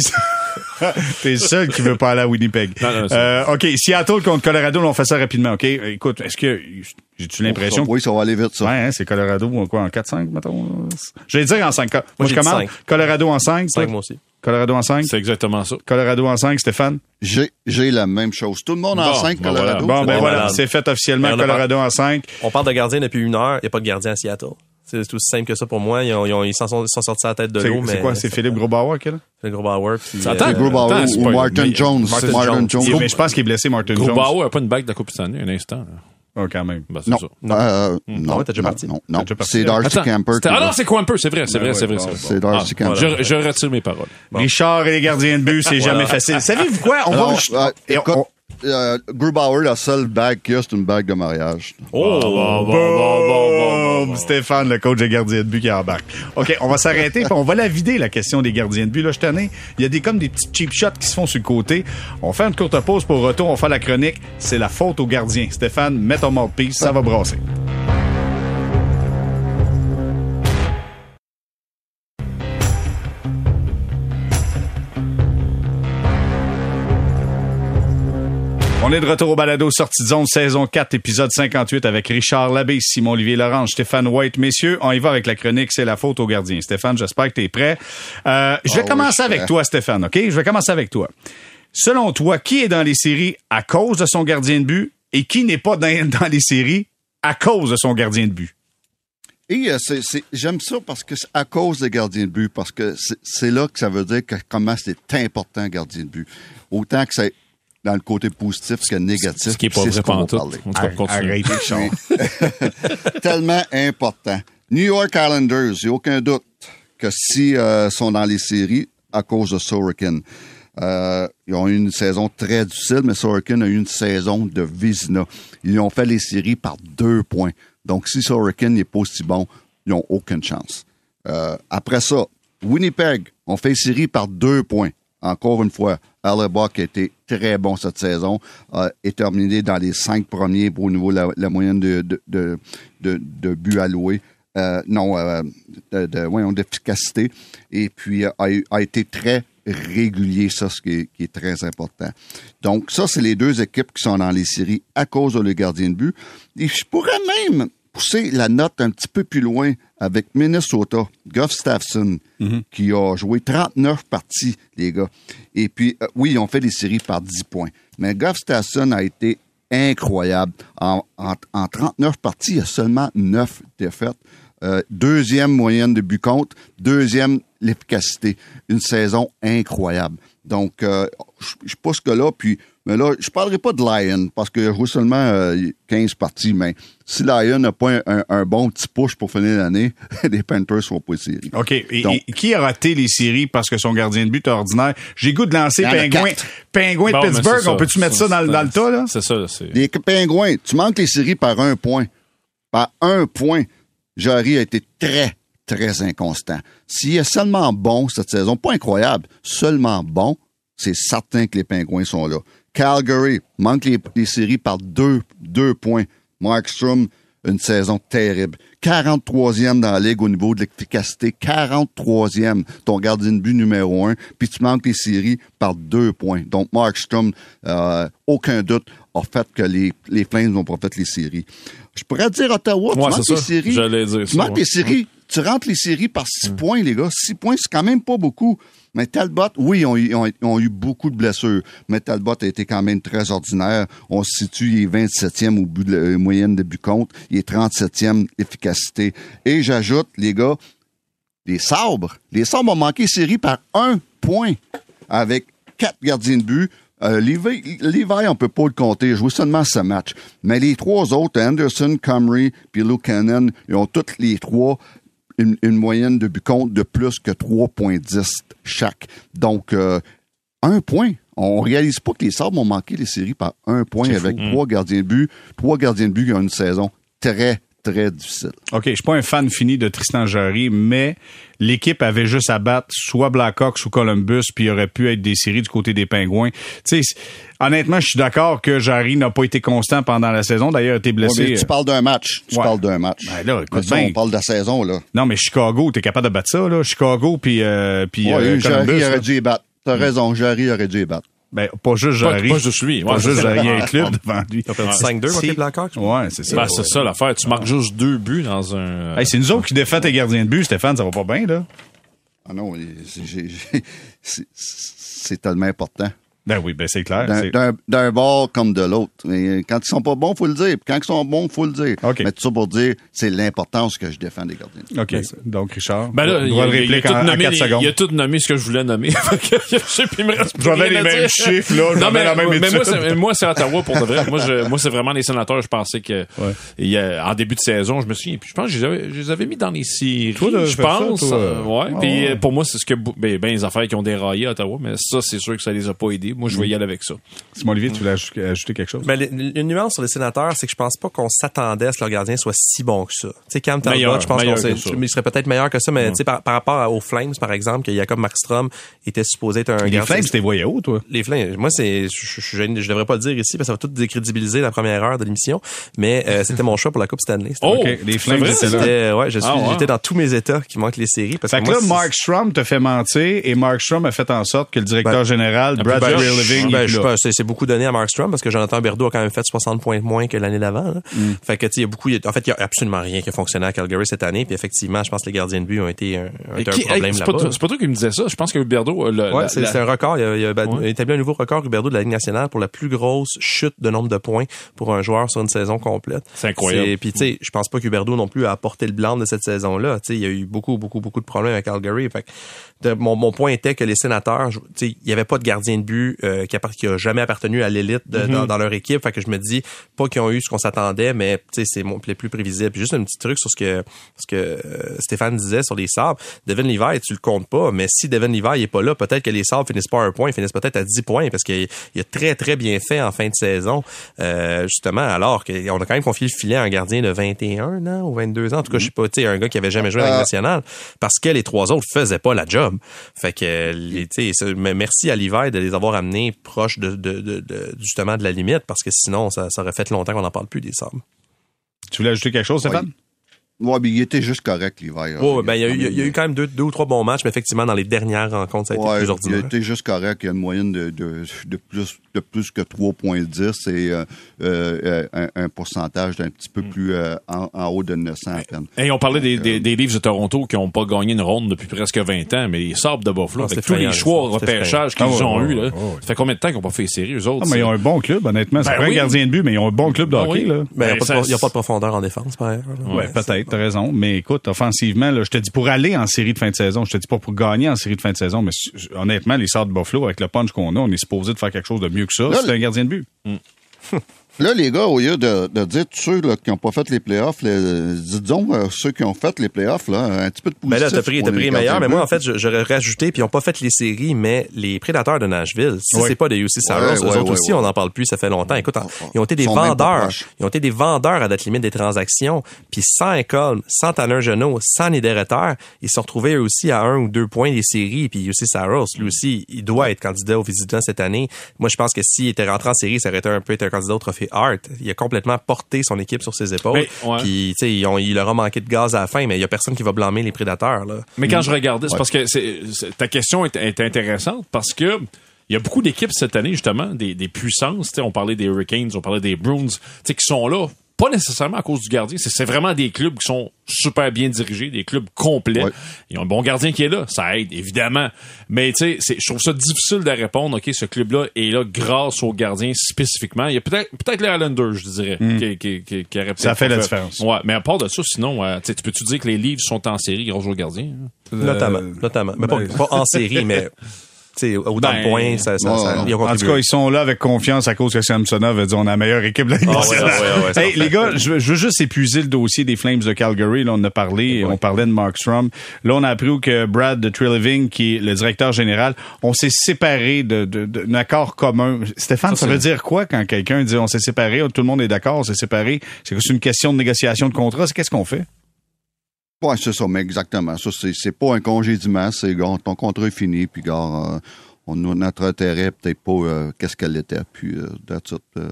t'es le seul qui veut pas aller à Winnipeg. Non, non, c'est- euh, OK, Seattle contre Colorado, on fait ça rapidement, OK? Écoute, est-ce que j'ai-tu l'impression oui, ça va aller vite, ça. Ouais, hein, c'est Colorado en quoi en 4-5 mettons? Je vais dire en 5. Moi, je j'ai dit commence. cinq. Colorado en 5. Cinq, moi aussi. Colorado en 5. C'est exactement ça. Colorado en 5, Stéphane? J'ai, j'ai la même chose. Tout le monde en Bon, 5, bon, Colorado. Bon, ben voilà, c'est fait officiellement a Colorado en 5. On parle de gardien depuis une heure. Il n'y a pas de gardien à Seattle. C'est aussi simple que ça pour moi. Ils, ont- ils ont- ils s'en sont, ils sont sortis à la tête de l'eau. c'est quoi? C'est Philippe Grobauer qui est là? C'est le gros Bauer. Puis, Attends, euh, Attends, ou pas- Martin mais- Jones? Martin Martin Jones. Jones. Il- mais je pense qu'il est blessé, Martin Jones. Grubauer n'a pas une bague de la Coupe Stanley, un instant. là. Oh, quand même. Ben, c'est Non, ça. Euh, Ah non, t'es déjà non, parti? non, non. déjà C'est? Darcy Camper. Ah non, c'est Quamper, c'est vrai, c'est Ben vrai, c'est vrai. c'est bon. vrai. C'est Darcy Ah, Camper. je, retire mes paroles. Richard et les gardiens de but, c'est jamais facile. Savez-vous quoi? On va... euh, Grubauer, la seule bague qu'il y a, c'est une bague de mariage. Oh, bon, bon, bon, Boom! Stéphane, le coach des gardiens de but qui embarque. OK, on va s'arrêter puis on va la vider, la question des gardiens de but. Là, je tenais, il y a des comme des petits cheap shots qui se font sur le côté. On fait une courte pause pour retour, on fait la chronique. C'est la faute aux gardiens. Stéphane, mets ton mouthpiece, ça va brasser. Est de retour au balado Sortie de zone, saison 4, épisode 58 avec Richard Labbé, Simon-Olivier Laurent, Stéphane White. Messieurs, on y va avec la chronique C'est la faute aux gardiens. Stéphane, j'espère que tu es prêt. Euh, je vais oui, commencer je avec prêt. toi, Stéphane, OK? Je vais commencer avec toi. Selon toi, qui est dans les séries à cause de son gardien de but et qui n'est pas dans, dans les séries à cause de son gardien de but? Et euh, j'aime ça parce que c'est à cause des gardiens de but, parce que c'est- là que ça veut dire que comment c'est important gardien de but. Autant que c'est dans le côté positif que négatif. Ce qui est pas c'est vrai. En tout. Arrête, Richard. Tellement important. New York Islanders, il n'y a aucun doute que si euh, sont dans les séries à cause de Sorokin. Euh, ils ont eu une saison très difficile, mais Sorokin a eu une saison de Vizina. Ils ont fait les séries par deux points. Donc, si Sorokin n'est pas aussi bon, ils n'ont aucune chance. Euh, après ça, Winnipeg ont fait les séries par deux points. Encore une fois, Buck a été très bon cette saison, euh, est terminé dans les cinq premiers pour au niveau de la, moyenne de, de, de, de, buts alloués. Euh, non, euh, d'efficacité. Et puis, euh, a, eu- a été très régulier, ça, ce qui est, qui est très important. Donc, ça, c'est les deux équipes qui sont dans les séries à cause de le gardien de but. Et je pourrais même pousser la note un petit peu plus loin avec Minnesota, Goff Staffson, qui a joué 39 parties, les gars. Et puis, euh, oui, ils ont fait les séries par 10 points. Mais Goff Staffson a été incroyable. En, en, en 39 parties, il y a seulement 9 défaites. euh, deuxième moyenne de but contre, deuxième l'efficacité. Une saison incroyable. Donc, euh, je je pousse que là, puis mais là, je parlerai pas de Lyon parce que je joue seulement euh, 15 parties, mais si Lyon n'a pas un, un- un bon petit push pour finir l'année, les Panthers sont pas série. OK. Et, Donc- et qui a raté les séries parce que son gardien de but est ordinaire? J'ai goût de lancer a Pingouin. Pingouin de Bon, Pittsburgh. ça. On peut-tu mettre ça dans, le- dans le tas, là? C'est ça, c'est. Les Pingouins, tu manques les séries par un point. Par un point, Jarry a été très, très inconstant. S'il est seulement bon cette saison, pas incroyable, seulement bon, c'est certain que les Pingouins sont là. Calgary manque les, les séries par deux, deux points. Markstrom, une saison terrible. 43e dans la ligue au niveau de l'efficacité. 43e, ton gardien de but numéro un. Puis tu manques les séries par deux points. Donc, Markstrom, euh, aucun doute, a fait que les, les Flames n'ont pas fait les séries. Je pourrais dire Ottawa, tu manques les séries. Dire Tu ça, manques ouais. les séries. Tu rentres les séries par six points, les gars. Six points, c'est quand même pas beaucoup. Mais Talbot, oui, ils ont, eu- ils ont- ils ont eu beaucoup de blessures. Mais Talbot a été quand même très ordinaire. On se situe, il est 27e au but de la euh, moyenne de but contre. Il est 37e efficacité. Et j'ajoute, les gars, les sabres. Les sabres ont manqué série par un point avec quatre gardiens de but. Euh, Levi, Levi, on peut pas le compter. Il a joué seulement ce match. Mais les trois autres, Anderson, Comrie puis Luke Cannon, ils ont toutes les trois une, une moyenne de but contre de plus que 3.10 chaque. Donc, euh, un point. On réalise pas que les Sabres ont manqué les séries par un point avec trois gardiens de but. Trois gardiens de but qui ont une saison très, très difficile. OK, je suis pas un fan fini de Tristan Jarry, mais l'équipe avait juste à battre soit Blackhawks ou Columbus, puis il aurait pu être des séries du côté des Pingouins. Tu sais, honnêtement, je suis d'accord que Jarry n'a pas été constant pendant la saison. D'ailleurs, il a été blessé. tu parles d'un match. Tu Ouais. parles d'un match. Ben là, écoute bien. on parle de la saison, là. Non, mais Chicago, t'es capable de battre ça, là. Chicago, puis euh, puis Ouais, euh, Jarry Columbus. aurait là. dû y battre. T'as raison, Jarry aurait dû y battre. Ben, pas juste Pas, Jarry. pas juste lui. Pas Ouais, juste c'est ça. Jarry, un club devant lui. Ont perdu Ouais. 5-2 contre les Blackhawks. Ouais, c'est ça. Ben, c'est ça l'affaire. Tu marques juste deux buts dans un. Hey, c'est nous autres qui défait tes gardiens de but, Stéphane, ça va pas bien, là. Ah non, c'est tellement important. Ben oui, ben c'est clair. D'un- bord comme de l'autre. Mais quand ils sont pas bons, faut le dire. Puis quand ils sont bons, faut le dire. OK. Mais tout ça pour dire, c'est l'importance que je défends des gardiens. OK. Donc, Richard, Ben là, droit de réplique tout en, en nommé, 4 il- secondes. il a tout nommé ce que je voulais nommer. Je sais plus, il me reste plus J'avais les mêmes dire. chiffres, là, Non, mais, la même mais moi, étude. c'est, moi, c'est Ottawa pour de vrai. Moi, je, moi, c'est vraiment les sénateurs. Je pensais que, Ouais. il y a- en début de saison, je me suis, puis je pense que je les avais, je les avais mis dans les séries. Toi, je ça, pense. toi? euh, ouais. Ah, Puis ouais. euh, pour moi, c'est ce que, ben, ben, les affaires qui ont déraillé à Ottawa, mais ça, c'est sûr que ça les a pas aidés. Moi, je vais y aller avec ça. Simon Olivier, tu voulais aj- ajouter quelque chose? Mais le- une nuance sur les sénateurs, c'est que je pense pas qu'on s'attendait à ce que leur gardien soit si bon que ça. Tu sais, Cam Talbot, je pense qu'on serait peut-être meilleur que ça, mais tu sais, par, par rapport aux Flames, par exemple, que Jacob Markstrom était supposé être un les gardien. Flames, t'es voyais où, toi? les Flames, moi c'est, je, je, devrais pas le dire ici parce que ça va tout décrédibiliser la première heure de l'émission, mais euh, c'était mon choix pour la Coupe Stanley. Oh! OK, les Flames, c'était ouais, je suis, Ah ouais. j'étais dans tous mes états qui manquent les séries parce Fait que moi, là, Mark Strom te fait mentir et Mark Strom a fait en sorte que le directeur Ben, général, Brad ben, je- Living, ben, que c'est, c'est beaucoup donné à Markstrom parce que Jonathan Berdo a quand même fait 60 points de moins que l'année d'avant. là. Mm. Fait que tu sais, il y a beaucoup, il y a- en fait, il y a absolument rien qui a fonctionné à Calgary cette année. Puis effectivement, je pense que les gardiens de but ont été un, un Qui- hey, problème c'est, là-bas. pas, toi- c'est pas toi qui me disais ça. Je pense que Huberdo, euh, Ouais, c'est, la- c'est un record. Il a, il a Ouais. il a établi un nouveau record, Huberdo, de la Ligue nationale pour la plus grosse chute de nombre de points pour un joueur sur une saison complète. C'est incroyable. Puis, tu sais, je pense pas qu'Huberdo non plus a apporté le blanc de cette saison-là. Tu sais, il y a eu beaucoup, beaucoup, beaucoup de problèmes avec Calgary. Fait que, de- mon, mon point était que les sénateurs, je- tu sais, il y avait pas de gardien de but euh, qui, qui a jamais appartenu à l'élite Mm-hmm. dans, dans leur équipe. Fait que je me dis, pas qu'ils ont eu ce qu'on s'attendait, mais, tu sais, c'est mon, les plus prévisible. Puis juste un petit truc sur ce que, ce que euh, Stéphane disait sur les sabres. Devin Levi, tu le comptes pas, mais si Devin Levi est pas là, peut-être que les sabres finissent pas à un point, ils finissent peut-être à 10 points parce qu'il il a très, très bien fait en fin de saison. Euh, justement, alors qu'on a quand même confié le filet à un gardien de 21 ans ou 22 ans. En tout cas, je sais pas, tu sais, un gars qui avait jamais joué à la Euh, nationale parce que les trois autres faisaient pas la job. Fait que, les- tu sais, ça- mais merci à Levi de les avoir amenés proches de, de, de, de- justement de la limite parce que sinon, ça, ça aurait fait longtemps qu'on n'en parle plus des sabres. Tu voulais ajouter quelque chose, Stéphane? Ouais, mais il était juste correct l'hiver. Oh, ben, il y, a eu, il y a eu quand même deux, deux ou trois bons matchs, mais effectivement, dans les dernières rencontres, ça a été Ouais, plus il a ordinaire. été juste correct. Il y a une moyenne de, de, de plus de plus que 3,10 et euh, euh, un, un pourcentage d'un petit peu Mm. plus euh, en, en haut de 900 à peine. Et on parlait des, des, des Leafs de Toronto qui n'ont pas gagné une ronde depuis presque 20 ans, mais les Sabres de Buffalo, Ah, avec c'est tous les choix repêchage qu'ils effrayant. ont Ah, ouais, eu, là. ouais, ouais. Ça fait combien de temps qu'ils n'ont pas fait les séries, eux autres? Ah, mais ils ont un bon club, honnêtement. C'est Ben pas oui. un gardien de but, mais ils ont un bon club de Ben hockey, oui. là. Il Ben, n'y a, ça- pas de- il y a pas de profondeur en défense, par ailleurs. Ouais, peut-être. Peut-être, t'as raison. Mais écoute, offensivement, là, je te dis pour aller en série de fin de saison, je te dis pas pour gagner en série de fin de saison, mais honnêtement, les sorts de Buffalo, avec le punch qu'on a, on est supposé de faire quelque chose de mieux que ça. C'est un gardien de but. Là, les gars, au lieu de, de dire tous ceux là, qui n'ont pas fait les playoffs, les, disons euh, ceux qui ont fait les playoffs, là, un petit peu de positif. Mais là, t'as pris, t'as pris meilleur. Mais moi, en fait, j'aurais rajouté, puis ils n'ont pas fait les séries, mais les prédateurs de Nashville, si c'est pas des UC Saros, eux autres aussi, on n'en parle plus, ça fait longtemps. Écoute, ils ont été des vendeurs. Ils ont été des vendeurs à date limite des transactions. Puis sans école, sans Tanner Genot, sans Niederreiter, ils se sont retrouvés eux aussi à un ou deux points des séries. Puis UC Saros, lui aussi, il doit être candidat au visitant cette année. Moi, je pense que s'il était rentré en série, ça aurait été un peu être un candidat au trophée Hart. Il a complètement porté son équipe sur ses épaules. Puis, tu sais, il leur a manqué de gaz à la fin, mais il y a personne qui va blâmer les prédateurs. Là. Mais quand je regardais, c'est parce que ta question est, intéressante parce que il y a beaucoup d'équipes cette année, justement, des, des puissances. On parlait des Hurricanes, on parlait des Bruins, qui sont là pas nécessairement à cause du gardien. C'est vraiment des clubs qui sont super bien dirigés, des clubs complets. Ils ont un bon gardien qui est là, ça aide évidemment. Mais tu sais, je trouve ça difficile de répondre. Ok, ce club-là est là grâce au gardien spécifiquement. Il y a peut-être peut-être les Islanders, je dirais, hmm. qui, qui, qui, qui Ça fait la différence. Ouais, mais à part de ça, sinon, euh, tu peux-tu dire que les livres sont en série grâce au gardien? Notamment, notamment. Mais pas, ben, pas en série, mais au dans le point, ça, ça, En tout cas, ils sont là avec confiance à cause que Samsonov a dit on a la meilleure équipe de la ah, hey, les gars, je veux, juste épuiser le dossier des Flames de Calgary. Là, on a parlé, on parlait de Mark Strom. Là, on a appris que Brad de Trilliving, qui est le directeur général, on s'est séparé d'un de, de, accord commun. Stéphane, ça, veut dire quoi quand quelqu'un dit on s'est séparé, tout le monde est d'accord, on s'est séparé? C'est une question de négociation de contrat? Qu'est-ce qu'on fait? Oui, c'est ça, mais exactement. Ça, c'est pas un congédiement, c'est ton contrat est fini, puis gars, euh, on, notre intérêt peut-être pas euh, qu'est-ce qu'elle était, puis euh, euh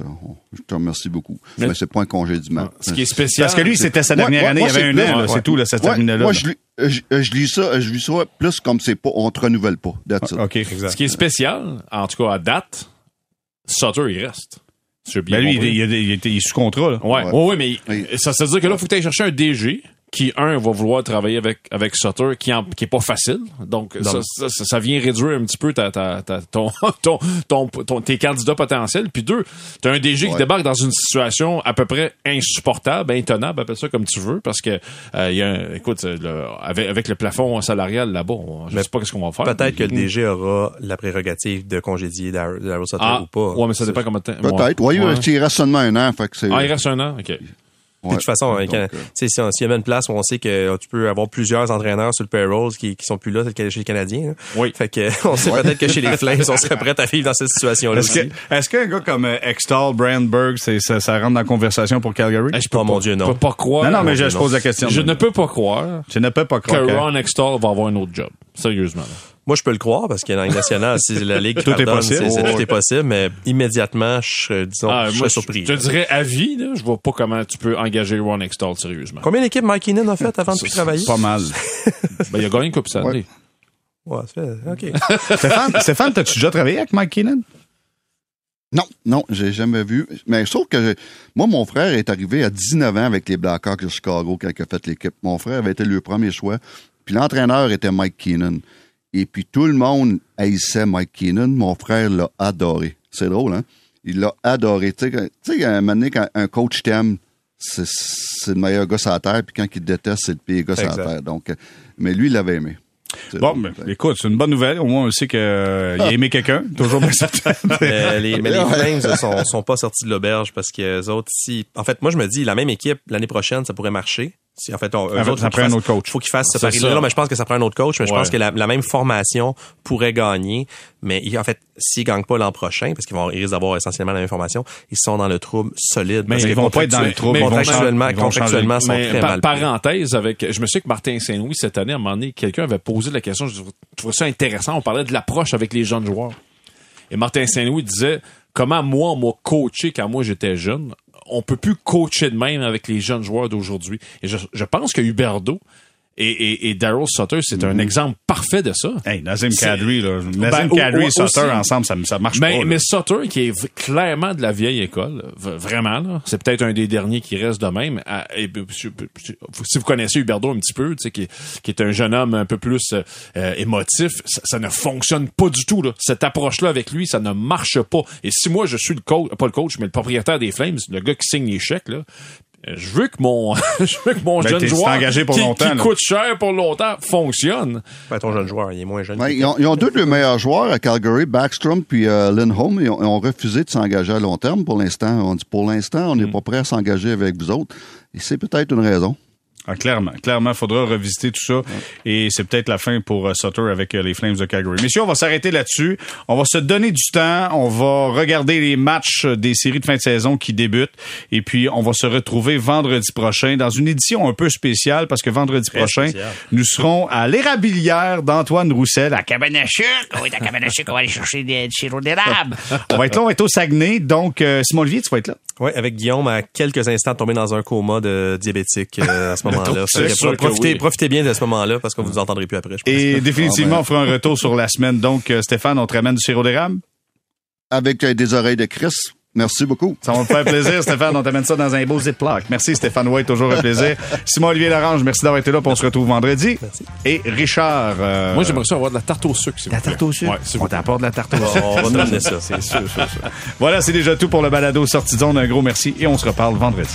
je te remercie beaucoup. Mais, c'est pas un congédiement. Ce qui est spécial. Parce que lui, c'était sa dernière année, il y avait un an, c'est tout, là, ça terminait là. Moi, je, je, lis ça, je lis ça plus comme c'est pas, on te renouvelle pas. That's OK, exact. Ce qui est spécial, en tout cas à date, Sutter, il reste. Ben lui, il, il, il, il, est sous contrat. Là. Ouais. ouais. mais ça, ça veut dire que là, il faut que tu ailles chercher un DG qui un va vouloir travailler avec avec Sutter qui en, qui est pas facile. Donc ça, ça, ça, vient réduire un petit peu ta, ta, ta ton, ton, ton, ton, tes candidats potentiels. Puis deux t'as un DG qui débarque dans une situation à peu près insupportable intenable appelle ça comme tu veux parce que euh, il y a écoute avec, avec le plafond salarial là-bas je sais pas qu'est-ce qu'on va faire. peut-être que le DG aura la prérogative de congédier Daryl Sutter ah, ou pas. Ouais mais ça dépend comment peut-être. Oui ouais. il reste seulement un an fait que c'est ah il reste un an? Ok de toute façon, hein, s'il y avait une place où on sait que tu peux avoir plusieurs entraîneurs sur le payroll qui, qui sont plus là, chez les Canadiens. Oui. Fait que on sait peut-être que chez les Flames, on serait prêt à vivre dans cette situation-là. Est-ce qu'un gars comme euh, Extall, Brandberg, ça, ça rentre dans la conversation pour Calgary? je peux oh, mon Dieu, non. Je peux pas croire. Non, non, mais je, pose la question. Je ne peux pas croire. Je ne peux pas croire. Que Ron Extall va avoir un autre job. Sérieusement. Moi, je peux le croire parce qu'il y a une nationale, si la Ligue tout est possible. C'est, tout est possible, mais immédiatement, je, disons, ah, je suis surpris. Je, te dirais à vie, là, je vois pas comment tu peux engager Ron Extall sérieusement. Combien d'équipes Mike Keenan a fait avant de travailler? Pas mal. ben, il a gagné une Coupe Stanley. Ouais, c'est fait, OK. Stéphane, Stéphane t'as-tu déjà travaillé avec Mike Keenan? Non, non, j'ai jamais vu. Mais sauf que moi, mon frère est arrivé à 19 ans avec les Blackhawks de Chicago quand il a fait l'équipe. Mon frère avait été le premier choix. Puis l'entraîneur était Mike Keenan. Et puis tout le monde haïssait Mike Keenan. Mon frère l'a adoré. C'est drôle, hein? Il l'a adoré. Tu sais, à un moment donné, quand un coach t'aime, c'est le meilleur gars sur la terre, puis quand il te déteste, c'est le pire gars sur la terre. Donc, euh, mais lui, il l'avait aimé. Bon, mais, écoute, c'est une bonne nouvelle. Au moins, on sait qu'il euh, a aimé quelqu'un. Toujours bien certain. mais les, mais les Flames sont, sont pas sortis de l'auberge parce que les autres, si, en fait, moi, je me dis, la même équipe, l'année prochaine, ça pourrait marcher. Si, en fait, on, ça prend un autre coach. Faut qu'il fasse ce pari-là. mais je pense que ça prend un autre coach. Mais je pense que la, même formation pourrait gagner. Mais en fait, s'ils gagnent pas l'an prochain, parce qu'ils vont, ils risquent d'avoir essentiellement la même formation, ils sont dans le trouble solide. Mais ils vont pas être dans le trouble. Contractuellement, ils vont contractuellement, sont très par, mal. Parenthèse avec, je me souviens que Martin Saint-Louis, cette année, à un moment donné, quelqu'un avait posé la question, je trouvais ça intéressant. On parlait de l'approche avec les jeunes joueurs. Et Martin Saint-Louis disait, comment moi, on m'a coaché quand moi j'étais jeune on peut plus coacher de même avec les jeunes joueurs d'aujourd'hui. Et je, je pense que Huberdo, et, et, et Daryl Sutter, c'est un mhm. exemple parfait de ça. Hey, Nazim Kadri, là. Nazim ben, Kadri et Sutter ensemble, ça, ça marche mais, pas. Mais Sutter, qui est clairement de la vieille école, vraiment, là. C'est peut-être un des derniers qui reste de même. Ah, si vous connaissez Huberdo un petit peu, tu sais, qui, qui, est un jeune homme un peu plus euh, émotif, ça, ne fonctionne pas du tout, là. Cette approche-là avec lui, ça ne marche pas. Et si moi, je suis le coach, pas le coach, mais le propriétaire des Flames, le gars qui signe les chèques, là, je veux que mon, je veux que mon Ben, jeune joueur t'es engagé pour qui, longtemps, qui là. coûte cher pour longtemps fonctionne. Ben, ton jeune joueur, il est moins jeune. Que ils, ont, ils ont deux des meilleurs joueurs à Calgary, Backstrom puis euh, Lindholm. Ils ont, ils ont refusé de s'engager à long terme pour l'instant. On dit pour l'instant, on n'est pas prêt à s'engager avec vous autres. Et c'est peut-être une raison. Ah, clairement, clairement, il faudra revisiter tout ça. Et c'est peut-être la fin pour euh, Sutter avec euh, les Flames de Calgary. Messieurs, on va s'arrêter là-dessus. On va se donner du temps. On va regarder les matchs des séries de fin de saison qui débutent. Et puis, on va se retrouver vendredi prochain dans une édition un peu spéciale parce que vendredi prochain, nous serons à l'érablière d'Antoine Roussel à Cabane à sucre. Oui, à sucre, on va aller chercher des, sirop d'érable. On va être là, on va être au Saguenay. Donc, euh, Simon Olivier, tu vas être là. Oui, avec Guillaume, à quelques instants, tombé dans un coma de diabétique euh, à ce moment-là. Profitez, oui. profitez bien de ce moment-là parce que vous ne entendrez plus après. Je pense. Et définitivement, Ah, ben. on fera un retour sur la semaine. Donc, euh, Stéphane, on te ramène du sirop d'érable? Avec euh, des oreilles de Chris. Merci beaucoup. Ça va me faire plaisir, Stéphane. On t'amène ça dans un beau ziploc. Merci, Stéphane White. Toujours un plaisir. Simon-Olivier Larange, merci d'avoir été là. On se retrouve vendredi. Et Richard. euh, Moi, j'aimerais ça avoir de la tarte au sucre, La vous plaît. tarte au sucre? Ouais, on t'apporte de la tarte au On sucre. va nous ramener ça. C'est sûr, sûr, sûr. Voilà, c'est déjà tout pour le balado Sortie de zone. Un gros merci et on se reparle vendredi.